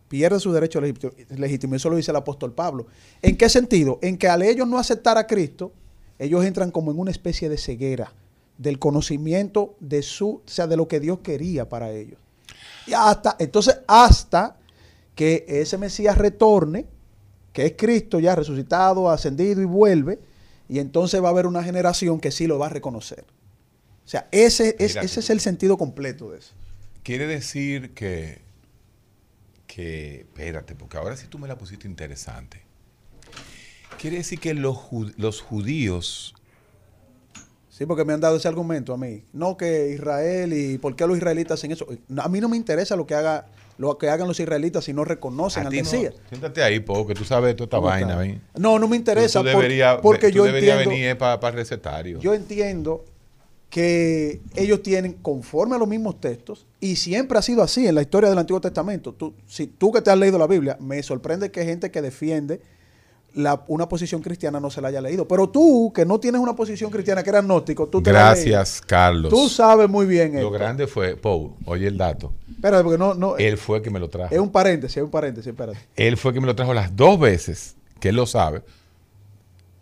Pierde su derecho legítimo, legítimo. Eso lo dice el apóstol Pablo. ¿En qué sentido? En que al ellos no aceptar a Cristo, ellos entran como en una especie de ceguera del conocimiento de su, o sea, de lo que Dios quería para ellos. Y hasta, entonces, hasta que ese Mesías retorne, que es Cristo ya resucitado, ascendido y vuelve, y entonces va a haber una generación que sí lo va a reconocer. O sea, ese es, Mira. ese es el sentido completo de eso. Quiere decir que, que, espérate, porque ahora sí tú me la pusiste interesante. Quiere decir que los, los judíos, Sí, porque me han dado ese argumento a mí. No que Israel y por qué los israelitas hacen eso. A mí no me interesa lo que haga lo que hagan los israelitas si no reconocen a al no- Mesías. siéntate ahí, porque tú sabes toda esta ¿Cómo vaina. ¿ven? No, no me interesa tú porque tú yo deberías entiendo, venir para recetario. yo entiendo que ellos tienen conforme a los mismos textos y siempre ha sido así en la historia del Antiguo Testamento. Tú, si tú que te has leído la Biblia, me sorprende que gente que defiende la- una posición cristiana no se la haya leído. Pero tú, que no tienes una posición cristiana, que eres agnóstico, tú te la. Gracias, Carlos. Tú sabes muy bien Lo esto. grande fue, Pou, oye el dato. Espérate, porque no, no, Él fue que me lo trajo. es un paréntesis, es un paréntesis, espérate. Él fue que me lo trajo las dos veces, que él lo sabe.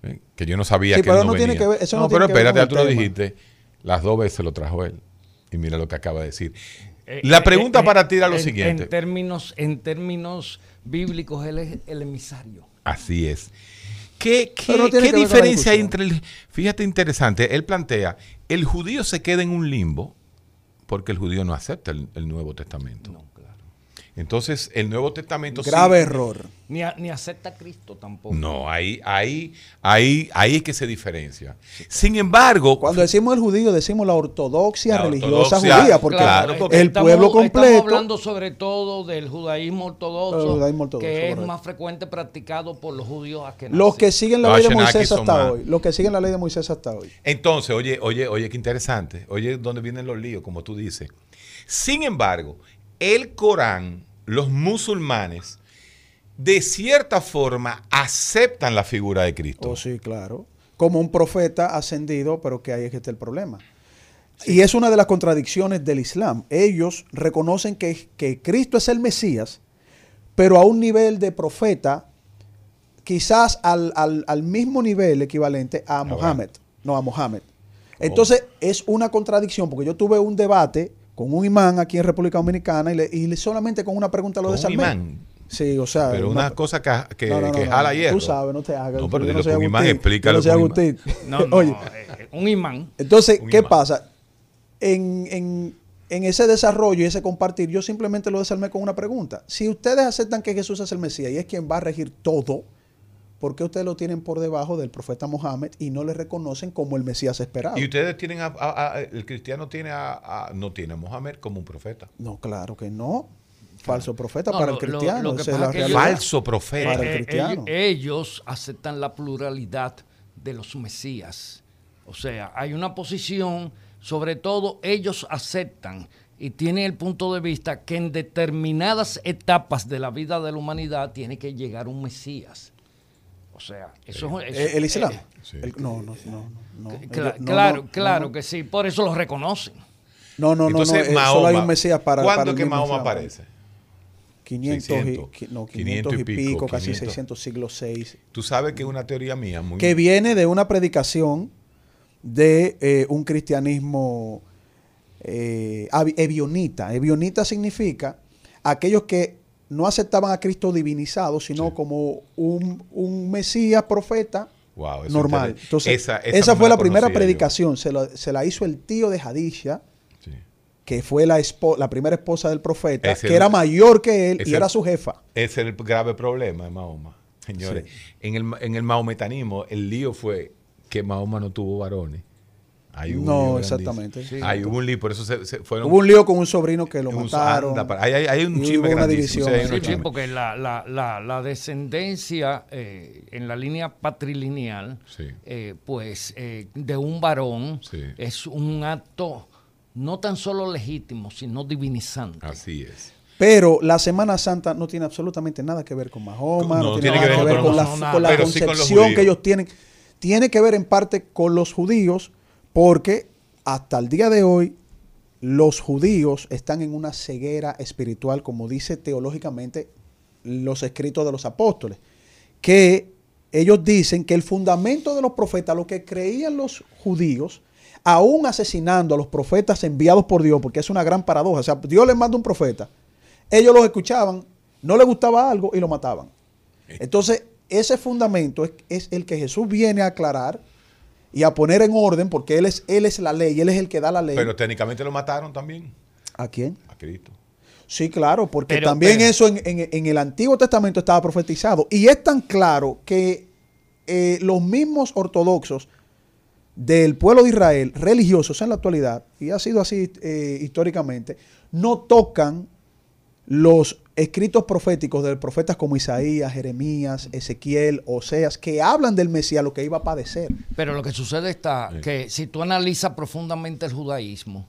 ¿eh? Que yo no sabía Sí, que pero él no, no tiene venía. que ver- eso no pero tiene que ver espérate, el tú lo dijiste. Las dos veces lo trajo él. Y mira lo que acaba de decir. Eh, La eh, pregunta eh, para ti era lo en- siguiente. En términos, en términos bíblicos, él es el emisario. Así es. ¿Qué, qué- no diferencia hay entre el... Fíjate, interesante, él plantea, el judío se queda en un limbo porque el judío no acepta el, el Nuevo Testamento. Entonces, el Nuevo Testamento sí- Grave error. Ni, a- ni acepta a Cristo tampoco. No, ahí, ahí, ahí, ahí es que se diferencia. Sin embargo, Cuando decimos el judío, decimos la ortodoxia La religiosa ortodoxia, judía, porque claro, porque el estamos- pueblo completo. Estamos hablando sobre todo del judaísmo ortodoxo, El judaísmo ortodoxo, que es más frecuente practicado por los judíos askenazis. Los que siguen la Los ley de Moisés hasta más. hoy. Los que siguen la ley de Moisés hasta hoy. Entonces, oye, oye, oye, qué interesante. Oye, ¿dónde vienen los líos? Como tú dices. Sin embargo, el Corán, los musulmanes, de cierta forma aceptan la figura de Cristo. Oh, sí, claro. Como un profeta ascendido, pero que ahí es que está el problema. Y es una de las contradicciones del Islam. Ellos reconocen que, que Cristo es el Mesías, pero a un nivel de profeta, quizás al, al- al mismo nivel equivalente a Mohammed. No, a Mohammed. Entonces, es una contradicción, porque yo tuve un debate con un imán aquí en República Dominicana y, le- y le- solamente con una pregunta lo ¿Con un desarmé. imán? Sí, o sea. Pero una cosa que, que, No, no, no, que no, jala no. hierro. Tú sabes, no te hagas. No, pero yo dilo soy con imán, Agustín, explícalo yo no soy. Agustín. No, no, Oye, eh, un imán. entonces, Un ¿qué imán. pasa? En, en- en ese desarrollo y ese compartir, yo simplemente lo desarmé con una pregunta. Si ustedes aceptan que Jesús es el Mesías y es quien va a regir todo, ¿por qué ustedes lo tienen por debajo del profeta Mohammed y no le reconocen como el Mesías esperado? Y ustedes tienen a, a- a- el cristiano tiene a, a- no tiene a Mohamed como un profeta. No, claro que no. Falso profeta No, para lo- el cristiano. lo que esa es pasa la es que realidad. Falso profeta. Para el Eh, eh, cristiano. ellos, ellos aceptan la pluralidad de los mesías. O sea, hay una posición, sobre todo ellos aceptan y tienen el punto de vista que en determinadas etapas de la vida de la humanidad tiene que llegar un mesías. O sea, eso es... Eh, ¿El Islam? eh, Sí. El- no, no, no. no, claro, no, claro no, que sí, por eso lo reconocen. No, no, no, no. Entonces, eh, Mahoma, solo hay un Mesías para. ¿Cuándo para el que Mahoma aparece? 500, 600, y, no, 500 500 y pico, pico, casi 500. 600 siglo VI. Tú sabes que es una teoría mía muy Que viene de una predicación de eh, un cristianismo eh, evionita. Evionita significa aquellos que no aceptaban a Cristo divinizado, sino Sí. como un, un Mesías profeta Wow, normal. Entonces, Esa- esa, esa no fue la la primera predicación. Se, la- se la hizo el tío de Hadisha, Sí. que fue la, espo- la primera esposa del profeta, que el- era mayor que él y era su jefa. Ese es el grave problema de Mahoma. Señores, en, el, en el mahometanismo, el lío fue que Mahoma no tuvo varones. Un No, exactamente. Sí. Ahí hubo un lío, por eso se, se fueron. Hubo un lío con un sobrino que lo un- mataron. anda, hay, hay- hay un chisme una división. hay Sí, porque la, la, la, la descendencia eh, en la línea patrilineal, Sí. eh, pues eh, de un varón Sí. es un acto no tan solo legítimo, sino divinizante. Así es. Pero la Semana Santa no tiene absolutamente nada que ver con Mahoma, no, No, tiene, nada que ver ver con con, la, los- con la pero sí con los concepción que ellos tienen. Tiene que ver en parte con los judíos, porque hasta el día de hoy los judíos están en una ceguera espiritual, como dice teológicamente los escritos de los apóstoles, que ellos dicen que el fundamento de los profetas, lo que creían los judíos, aún asesinando a los profetas enviados por Dios, porque es una gran paradoja, o sea, Dios les manda un profeta, ellos los escuchaban, no les gustaba algo y lo mataban. Entonces, ese fundamento es, es el que Jesús viene a aclarar y a poner en orden, porque Él es, él es la ley, Él es el que da la ley. Pero técnicamente lo mataron también ¿A quién? a Cristo. Sí, claro, porque Pero- también pero- eso en, en- en el Antiguo Testamento estaba profetizado. Y es tan claro que eh, los mismos ortodoxos del pueblo de Israel, religiosos en la actualidad, y ha sido así eh, históricamente, no tocan los escritos proféticos de profetas como Isaías, Jeremías, Ezequiel, Oseas, que hablan del Mesías, lo que iba a padecer. Pero lo que sucede está que si tú analizas profundamente el judaísmo,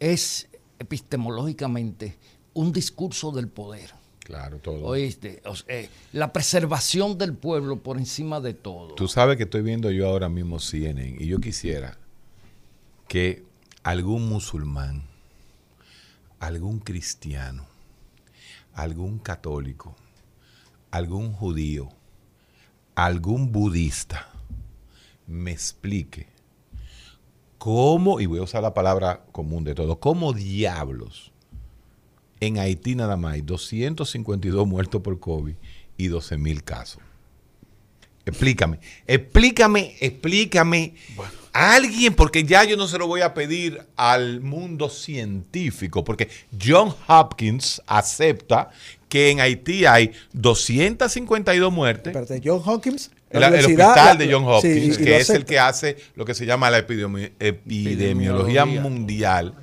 es epistemológicamente un discurso del poder. Claro, todo. ¿Oíste? O sea, eh, la preservación del pueblo por encima de todo. Tú sabes que estoy viendo yo ahora mismo CNN y yo quisiera que algún musulmán, algún cristiano, algún católico, algún judío, algún budista me explique cómo, y voy a usar la palabra común de todo, cómo diablos en Haití nada más hay 252 muertos por COVID y 12 mil casos. explícame, explícame, explícame. Alguien, porque ya yo no se lo voy a pedir al mundo científico, porque John Hopkins acepta que en Haití hay 252 muertes. Espérate, John Hopkins. El, la el universidad, hospital la- de John sí, Hopkins, y que es el que hace lo que se llama la epidemi- epidemiología Epidemiología. mundial,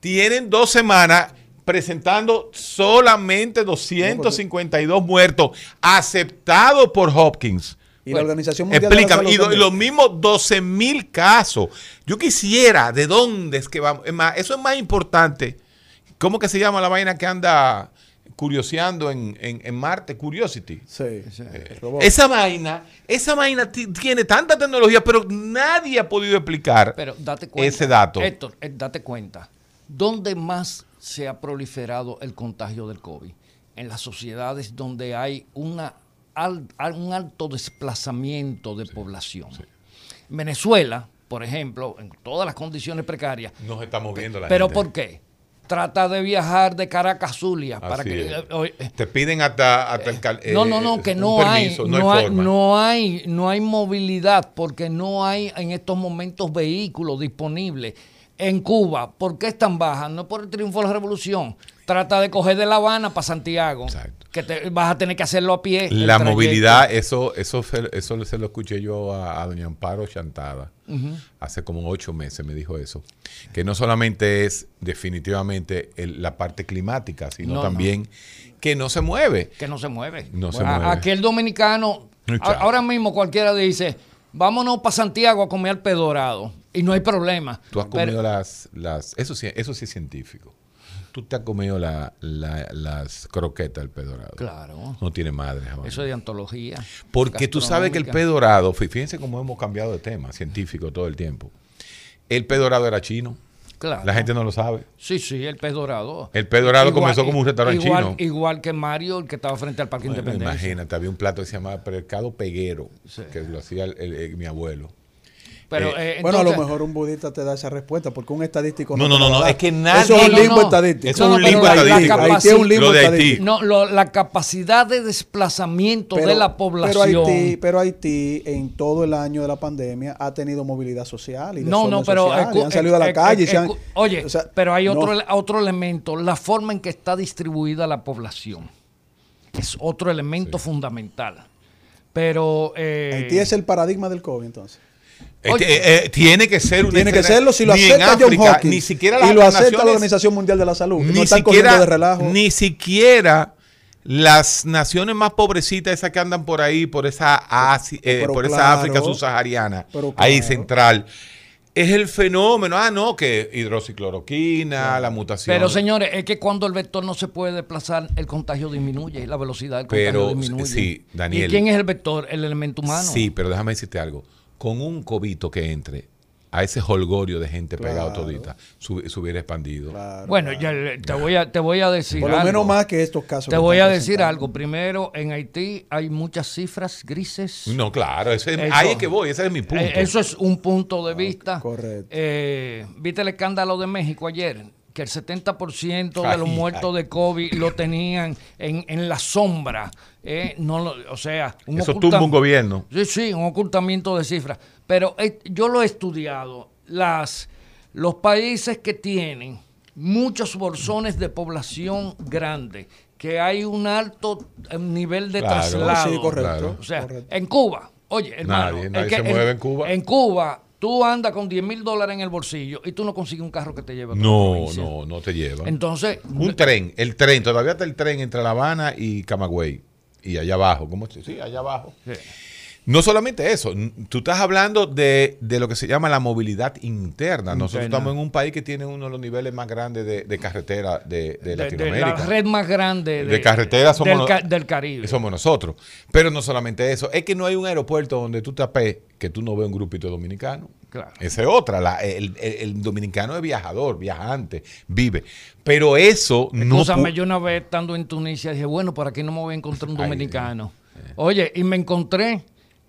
tienen dos semanas presentando solamente 252 muertos aceptados por Hopkins. Y la Organización Mundial de la Explícame, Salud y, los mismos 12 mil casos. Yo quisiera, ¿de dónde es que vamos? Es más, eso es más importante. ¿Cómo que se llama la vaina que anda curioseando en, en- en Marte? Curiosity. Sí, robot. Esa vaina, esa vaina ti- tiene tanta tecnología, pero nadie ha podido explicar Pero date cuenta. ese dato. Héctor, eh, date cuenta. ¿Dónde más se ha proliferado el contagio del COVID? En las sociedades donde hay una al- un alto desplazamiento de población. En Venezuela, por ejemplo, en todas las condiciones precarias. Nos estamos viendo la ¿Pero gente. por qué? Trata de viajar de Caracas a Zulia para Así que eh, oye, Te piden hasta, hasta el cal- no, eh, no, no, que no permiso, hay, no, no, hay, hay, forma. no hay, no hay movilidad porque no hay en estos momentos vehículos disponibles. En Cuba, ¿por qué es tan baja? No por el triunfo de la revolución. Trata de coger de La Habana para Santiago, Exacto. que te, vas a tener que hacerlo a pie. La movilidad, eso, eso, eso se lo escuché yo a, a doña Amparo Chantada. Hace como ocho meses me dijo eso. Que no solamente es definitivamente el- la parte climática, sino No, no. también que no se mueve. que no se mueve. No se A- mueve. Aquí el dominicano, a- ahora mismo cualquiera dice, vámonos para Santiago a comer al pedorado. Y no hay problema. Tú has Pero- comido las, las eso sí, eso sí es científico. Tú te has comido la- la- las croquetas del pez dorado. Claro. No tiene madre. vaina. Eso es de antología. Porque tú sabes que el gastronómica. pez dorado, fí- fíjense cómo hemos cambiado de tema científico todo el tiempo. El pez dorado era chino. Claro. La gente no lo sabe. Sí, sí, el pez dorado. El pez dorado comenzó como un restaurante igual, chino. Igual que Mario, el que estaba frente al Parque Bueno, Independencia. imagínate, había un plato que se llamaba pescado peguero, Sí. que lo hacía el- el- el- mi abuelo. Pero, Eh, eh, bueno, a lo mejor un budista te da esa respuesta, porque un estadístico No, no, no, no, es que nadie- Eso es un No, no, limbo no. estadístico. Eso es un limbo estadístico. Haití es un limbo estadístico. No, lo- la capacidad de desplazamiento de la población. Pero Haití, pero Haití en todo el año de la pandemia ha tenido movilidad social y no, no, pero social, y escu- han salido a la eh, calle. y se han- oye, o sea, pero hay otro, otro elemento, la forma en que está distribuida la población es otro elemento fundamental. Pero eh, Haití es el paradigma del COVID, entonces. Oye. eh, eh, tiene que ser una Tiene que serlo si lo acepta John África, Hopkins Ni siquiera las y lo acepta la Organización Mundial de la Salud. ni no están cogiendo siquiera, de relajo. ni siquiera las naciones más pobrecitas, esas que andan por ahí, por esa, eh, por esa. África subsahariana, ahí central, es el fenómeno. Ah, no, que hidroxicloroquina, la mutación. Pero señores, es que cuando el vector no se puede desplazar, el contagio disminuye y la velocidad del contagio Pero, disminuye. sí, Daniel. ¿Y quién es el vector? El elemento humano. Sí, pero déjame decirte algo. Con un cobito que entre a ese holgorio de gente pegado Claro. todita, su- se hubiera expandido. Claro, Bueno, claro. ya te voy a te voy a decir por lo algo. menos más que estos casos. Te voy a decir algo. Primero, en Haití hay muchas cifras grises. No, claro, ese, Eso- ahí es que voy, ese es mi punto. Eh, eso es un punto de vista. correcto. Eh, ¿Viste el escándalo de México ayer? Que el 70% de los muertos de COVID lo tenían en, en la sombra. eh, no lo- o sea, un Eso tumba un gobierno. Sí, sí, un ocultamiento de cifras. Pero eh, yo lo he estudiado. Las, los países que tienen muchos bolsones de población grande, que hay un alto eh, nivel de Claro. traslado. Sí, correcto. O sea, correcto. en Cuba, oye, hermano. Nadie, nadie que se mueve en Cuba. En Cuba, tú andas con 10 mil dólares en el bolsillo y tú no consigues un carro que te lleve a No, no, no te lleva. Entonces, un tren, el tren, todavía está el tren entre La Habana y Camagüey. Y allá abajo, ¿cómo? se- Sí, allá abajo. Sí. No solamente eso, tú estás hablando de, de lo que se llama la movilidad interna. Nosotros Interna. estamos en un país que tiene uno de los niveles más grandes de, de carretera de, de de, de Latinoamérica. la red más grande De carretera somos del, no- ca- del Caribe. Somos nosotros. Pero no solamente eso, es que no hay un aeropuerto donde tú tapes que tú no ves un grupito dominicano. Claro. Esa es otra. la- el, el- el dominicano es viajador, viajante, vive. Pero eso no. Escúchame, pu- yo una vez estando en Tunisia dije, bueno, por aquí no me voy a encontrar un Ay, dominicano. Oye, y me encontré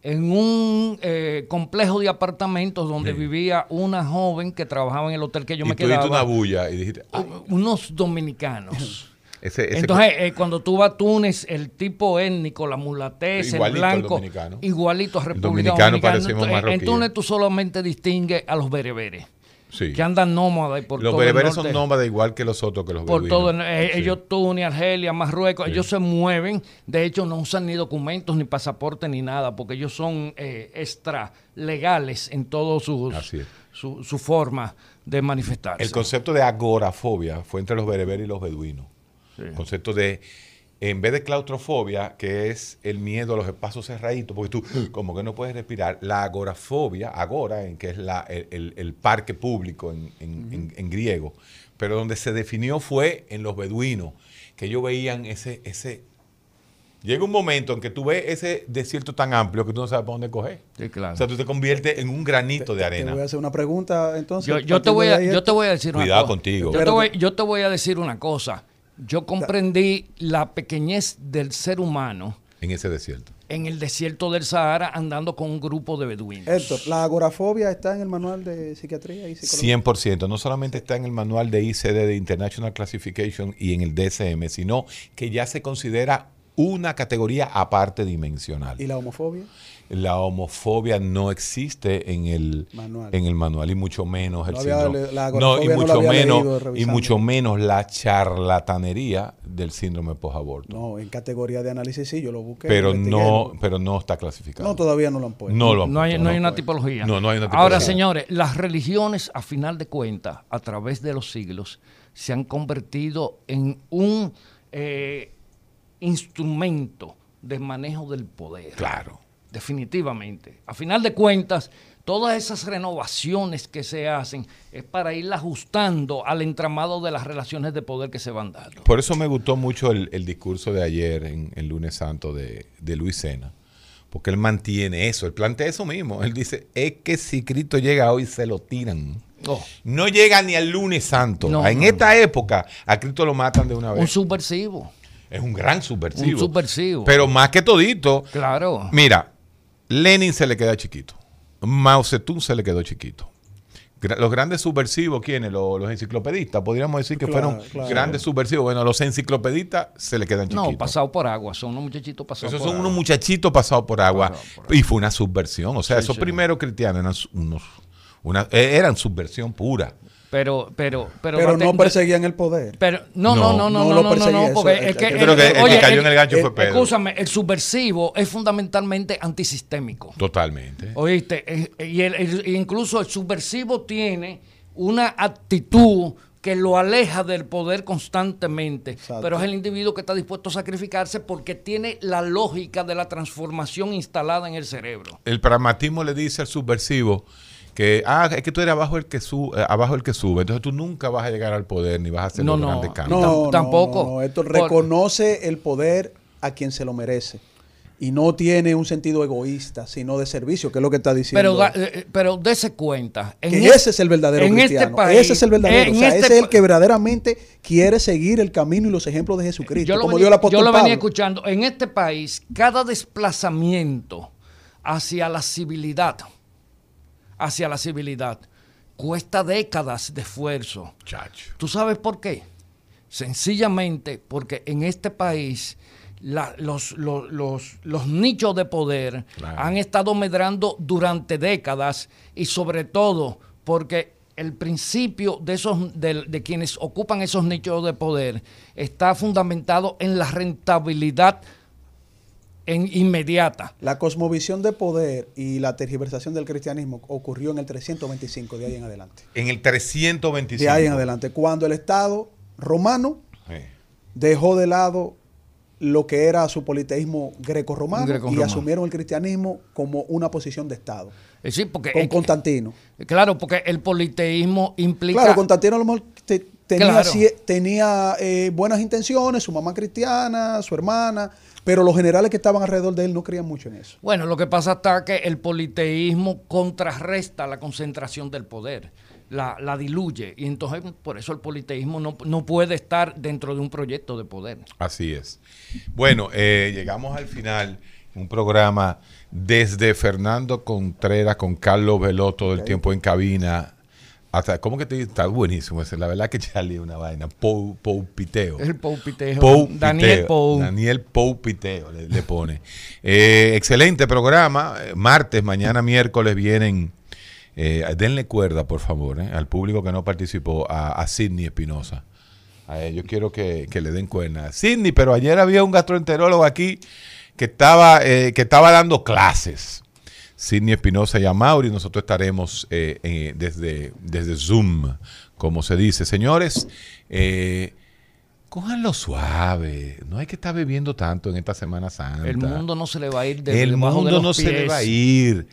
en un eh, complejo de apartamentos donde Sí. vivía una joven que trabajaba en el hotel que yo y me tú quedaba. una bulla y dijiste, "Ay, u- unos dominicanos. Ese- ese Entonces, eh, cuando tú vas a Túnez, el tipo étnico, la mulatez, el blanco, igualito a República dominicano Dominicana. En- marroquíes. Túnez tú solamente distingues a los bereberes, Sí. que andan nómadas por Los todo el bereberes son nómadas igual que los otros, que los por beduinos. todo el- eh, Sí. ellos Túnez, Argelia, Marruecos, ellos se mueven, de hecho no usan ni documentos ni pasaporte ni nada, porque ellos son eh, extra legales en todo sus, su, su forma de manifestarse. El concepto de agorafobia fue entre los bereberes y los beduinos. El concepto de, en vez de claustrofobia, que es el miedo a los espacios cerraditos, porque tú como que no puedes respirar, la agorafobia, agora, en que es la, el, el- el parque público en, en- en- en griego, pero donde se definió fue en los beduinos, que ellos veían ese... ese Llega un momento en que tú ves ese desierto tan amplio que tú no sabes para dónde coger. Sí, claro. O sea, tú te conviertes en un granito de Te arena. voy a hacer una pregunta entonces. Yo, yo te voy a, ahí, yo te voy a decir una Cuidado cosa. contigo. Yo te, voy, yo te voy a decir una cosa. Yo comprendí la pequeñez del ser humano En ese desierto. en el desierto del Sahara andando con un grupo de beduinos. Héctor, la agorafobia está en el manual de psiquiatría y psicología. 100%. No solamente está en el manual de ICD de International Classification y en el DSM, sino que ya se considera una categoría aparte dimensional. ¿Y la homofobia? La homofobia no existe en el Manual. en el manual y mucho menos el No había síndrome. la no, y no mucho leído menos y mucho menos la charlatanería del síndrome posaborto. No, en categoría de análisis sí, yo lo busqué. pero no pero no está clasificado. No, todavía no lo han puesto. No lo han No hay, puesto, no hay una tipología. No, no hay una Ahora, señores, las religiones, a final de cuentas, a través de los siglos, se han convertido en un eh, instrumento de manejo del poder. Claro. Definitivamente. A final de cuentas, todas esas renovaciones que se hacen es para ir ajustando al entramado de las relaciones de poder que se van dando. Por eso me gustó mucho el, el discurso de ayer, en el lunes santo, de, de Luis Sena. Porque él mantiene eso, él plantea eso mismo. Él dice, es que si Cristo llega hoy, se lo tiran. Oh, No llega ni al lunes santo. No, en no, esta época, a Cristo lo matan de una un vez. subversivo. es un gran subversivo. Un subversivo. Pero más que todito, Claro. mira, Lenin se le queda chiquito. Mao Zedong se le quedó chiquito. Los grandes subversivos, ¿quiénes? Los, los enciclopedistas. Podríamos decir que Claro, fueron claro. grandes subversivos. Bueno, los enciclopedistas se le quedan chiquitos. No, pasado por agua. Son unos muchachitos pasados Esos por son agua. unos muchachitos pasados por agua. Y fue una subversión. O sea, Sí, esos sí. primeros cristianos eran unos, una, eh, eran subversión pura. Pero, pero, pero, Pero no perseguían el poder. Pero no, No, no, no, no, no no, no, no, perseguía, no, porque eso, es que, yo creo que el que oye, cayó en el gancho fue Pedro. Escúchame, el subversivo es fundamentalmente antisistémico. Totalmente. Oíste, Eh, y el- el- incluso el subversivo tiene una actitud que lo aleja del poder constantemente, Exacto. pero es el individuo que está dispuesto a sacrificarse porque tiene la lógica de la transformación instalada en el cerebro. El pragmatismo le dice al subversivo que ah, es que tú eres abajo el que, su, eh, abajo el que sube. Entonces tú nunca vas a llegar al poder ni vas a hacer No, los no. grandes cambios. No, Tam- no, tampoco. No, no, Esto Por- reconoce el poder a quien se lo merece. Y no tiene un sentido egoísta, sino de servicio, que es lo que está diciendo. Pero, eh, eh, pero dése cuenta. en que es- ese es el verdadero en cristiano. Este país, ese es el verdadero. en o sea, este ese es el que verdaderamente quiere seguir el camino y los ejemplos de Jesucristo. yo lo, como venía, dio el apóstol yo lo venía Pablo. escuchando. En este país, cada desplazamiento hacia la civilidad, hacia la civilidad, cuesta décadas de esfuerzo. Chacho. ¿Tú sabes por qué? Sencillamente porque en este país la- los, los- los- los nichos de poder Claro. han estado medrando durante décadas y sobre todo porque el principio de, esos, de, de quienes ocupan esos nichos de poder está fundamentado en la rentabilidad en inmediata. La cosmovisión de poder y la tergiversación del cristianismo ocurrió en el 325, de ahí en adelante. En el 325. De ahí en adelante, cuando el Estado romano Sí. dejó de lado lo que era su politeísmo greco-romano y asumieron el cristianismo como una posición de Estado. Es decir, porque, Con Constantino. claro, porque el politeísmo implica... Claro, Constantino a lo mejor te- tenía, Claro. cie- tenía eh, buenas intenciones, su mamá cristiana, su hermana, pero los generales que estaban alrededor de él no creían mucho en eso. Bueno, lo que pasa está que el politeísmo contrarresta la concentración del poder, la, la diluye, y entonces por eso el politeísmo no, no puede estar dentro de un proyecto de poder. Así es. Bueno, eh, llegamos al final. Un programa desde Fernando Contreras con Carlos Veló todo el tiempo en cabina hasta, ¿cómo que te Está buenísimo ese. La verdad que Charlie es una vaina. Pou, Poupiteo. El Poupiteo. Poupiteo. Daniel Pou. Daniel Poupiteo le, le pone. Eh, excelente programa. Martes, mañana miércoles vienen. eh, denle cuerda, por favor, eh, al público que no participó, a, a Sidney Espinosa. Yo quiero que, que le den cuerda. Sidney, pero ayer había un gastroenterólogo aquí que estaba, eh, que estaba dando clases. Sidney Espinosa y a Mauri. Nosotros estaremos eh, eh, desde, desde Zoom, como se dice. Señores, eh, cójanlo suave. No hay que estar bebiendo tanto en esta Semana Santa. El mundo no se le va a ir de El de mundo los no se le va a ir.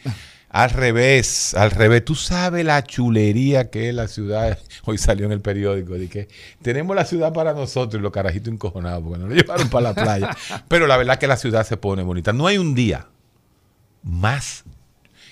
Al revés, al revés. Tú sabes la chulería que es la ciudad. Hoy salió en el periódico de que tenemos la ciudad para nosotros y los carajitos encojonados porque nos lo llevaron para la playa. Pero la verdad que la ciudad se pone bonita. No hay un día más.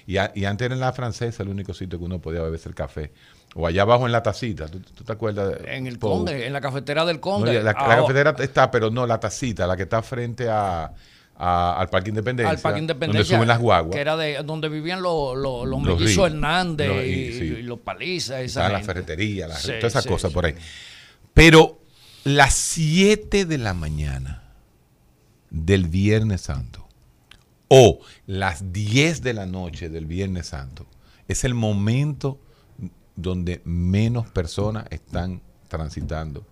Y, a- y antes era en la francesa el único sitio que uno podía beberse el café. O allá abajo en la tacita. ¿Tú, tú te acuerdas? En el Pou? Conde, en la cafetera del No, Conde. la, la Ahora- cafetera está, pero no, la tacita, la que está frente a, a- al Parque Independencia. al Parque Independencia. Donde suben las guaguas. Que era de donde vivían los, los, los Los mellizos. Hernández Los- y, y- sí. y los palizas. Esa la ferretería, la- Sí, todas esas sí, cosas por ahí. Pero las 7 de la mañana del Viernes Santo o las 10 de la noche del Viernes Santo es el momento donde menos personas están transitando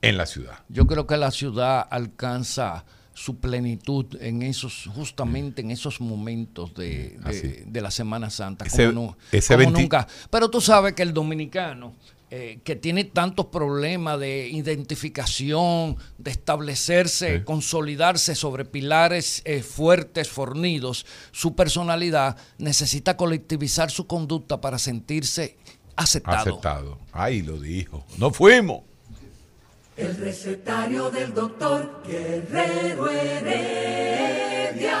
en la ciudad. Yo creo que la ciudad alcanza su plenitud en esos, justamente en esos momentos de, de- la Semana Santa, Ese- como, nu- ese como 20 nunca. Pero tú sabes que el dominicano, eh, que tiene tantos problemas de identificación, de establecerse, Sí. consolidarse sobre pilares eh, fuertes, fornidos, su personalidad necesita colectivizar su conducta para sentirse aceptado. Aceptado. Ahí lo dijo. No fuimos. El recetario del doctor Guerrero Heredia.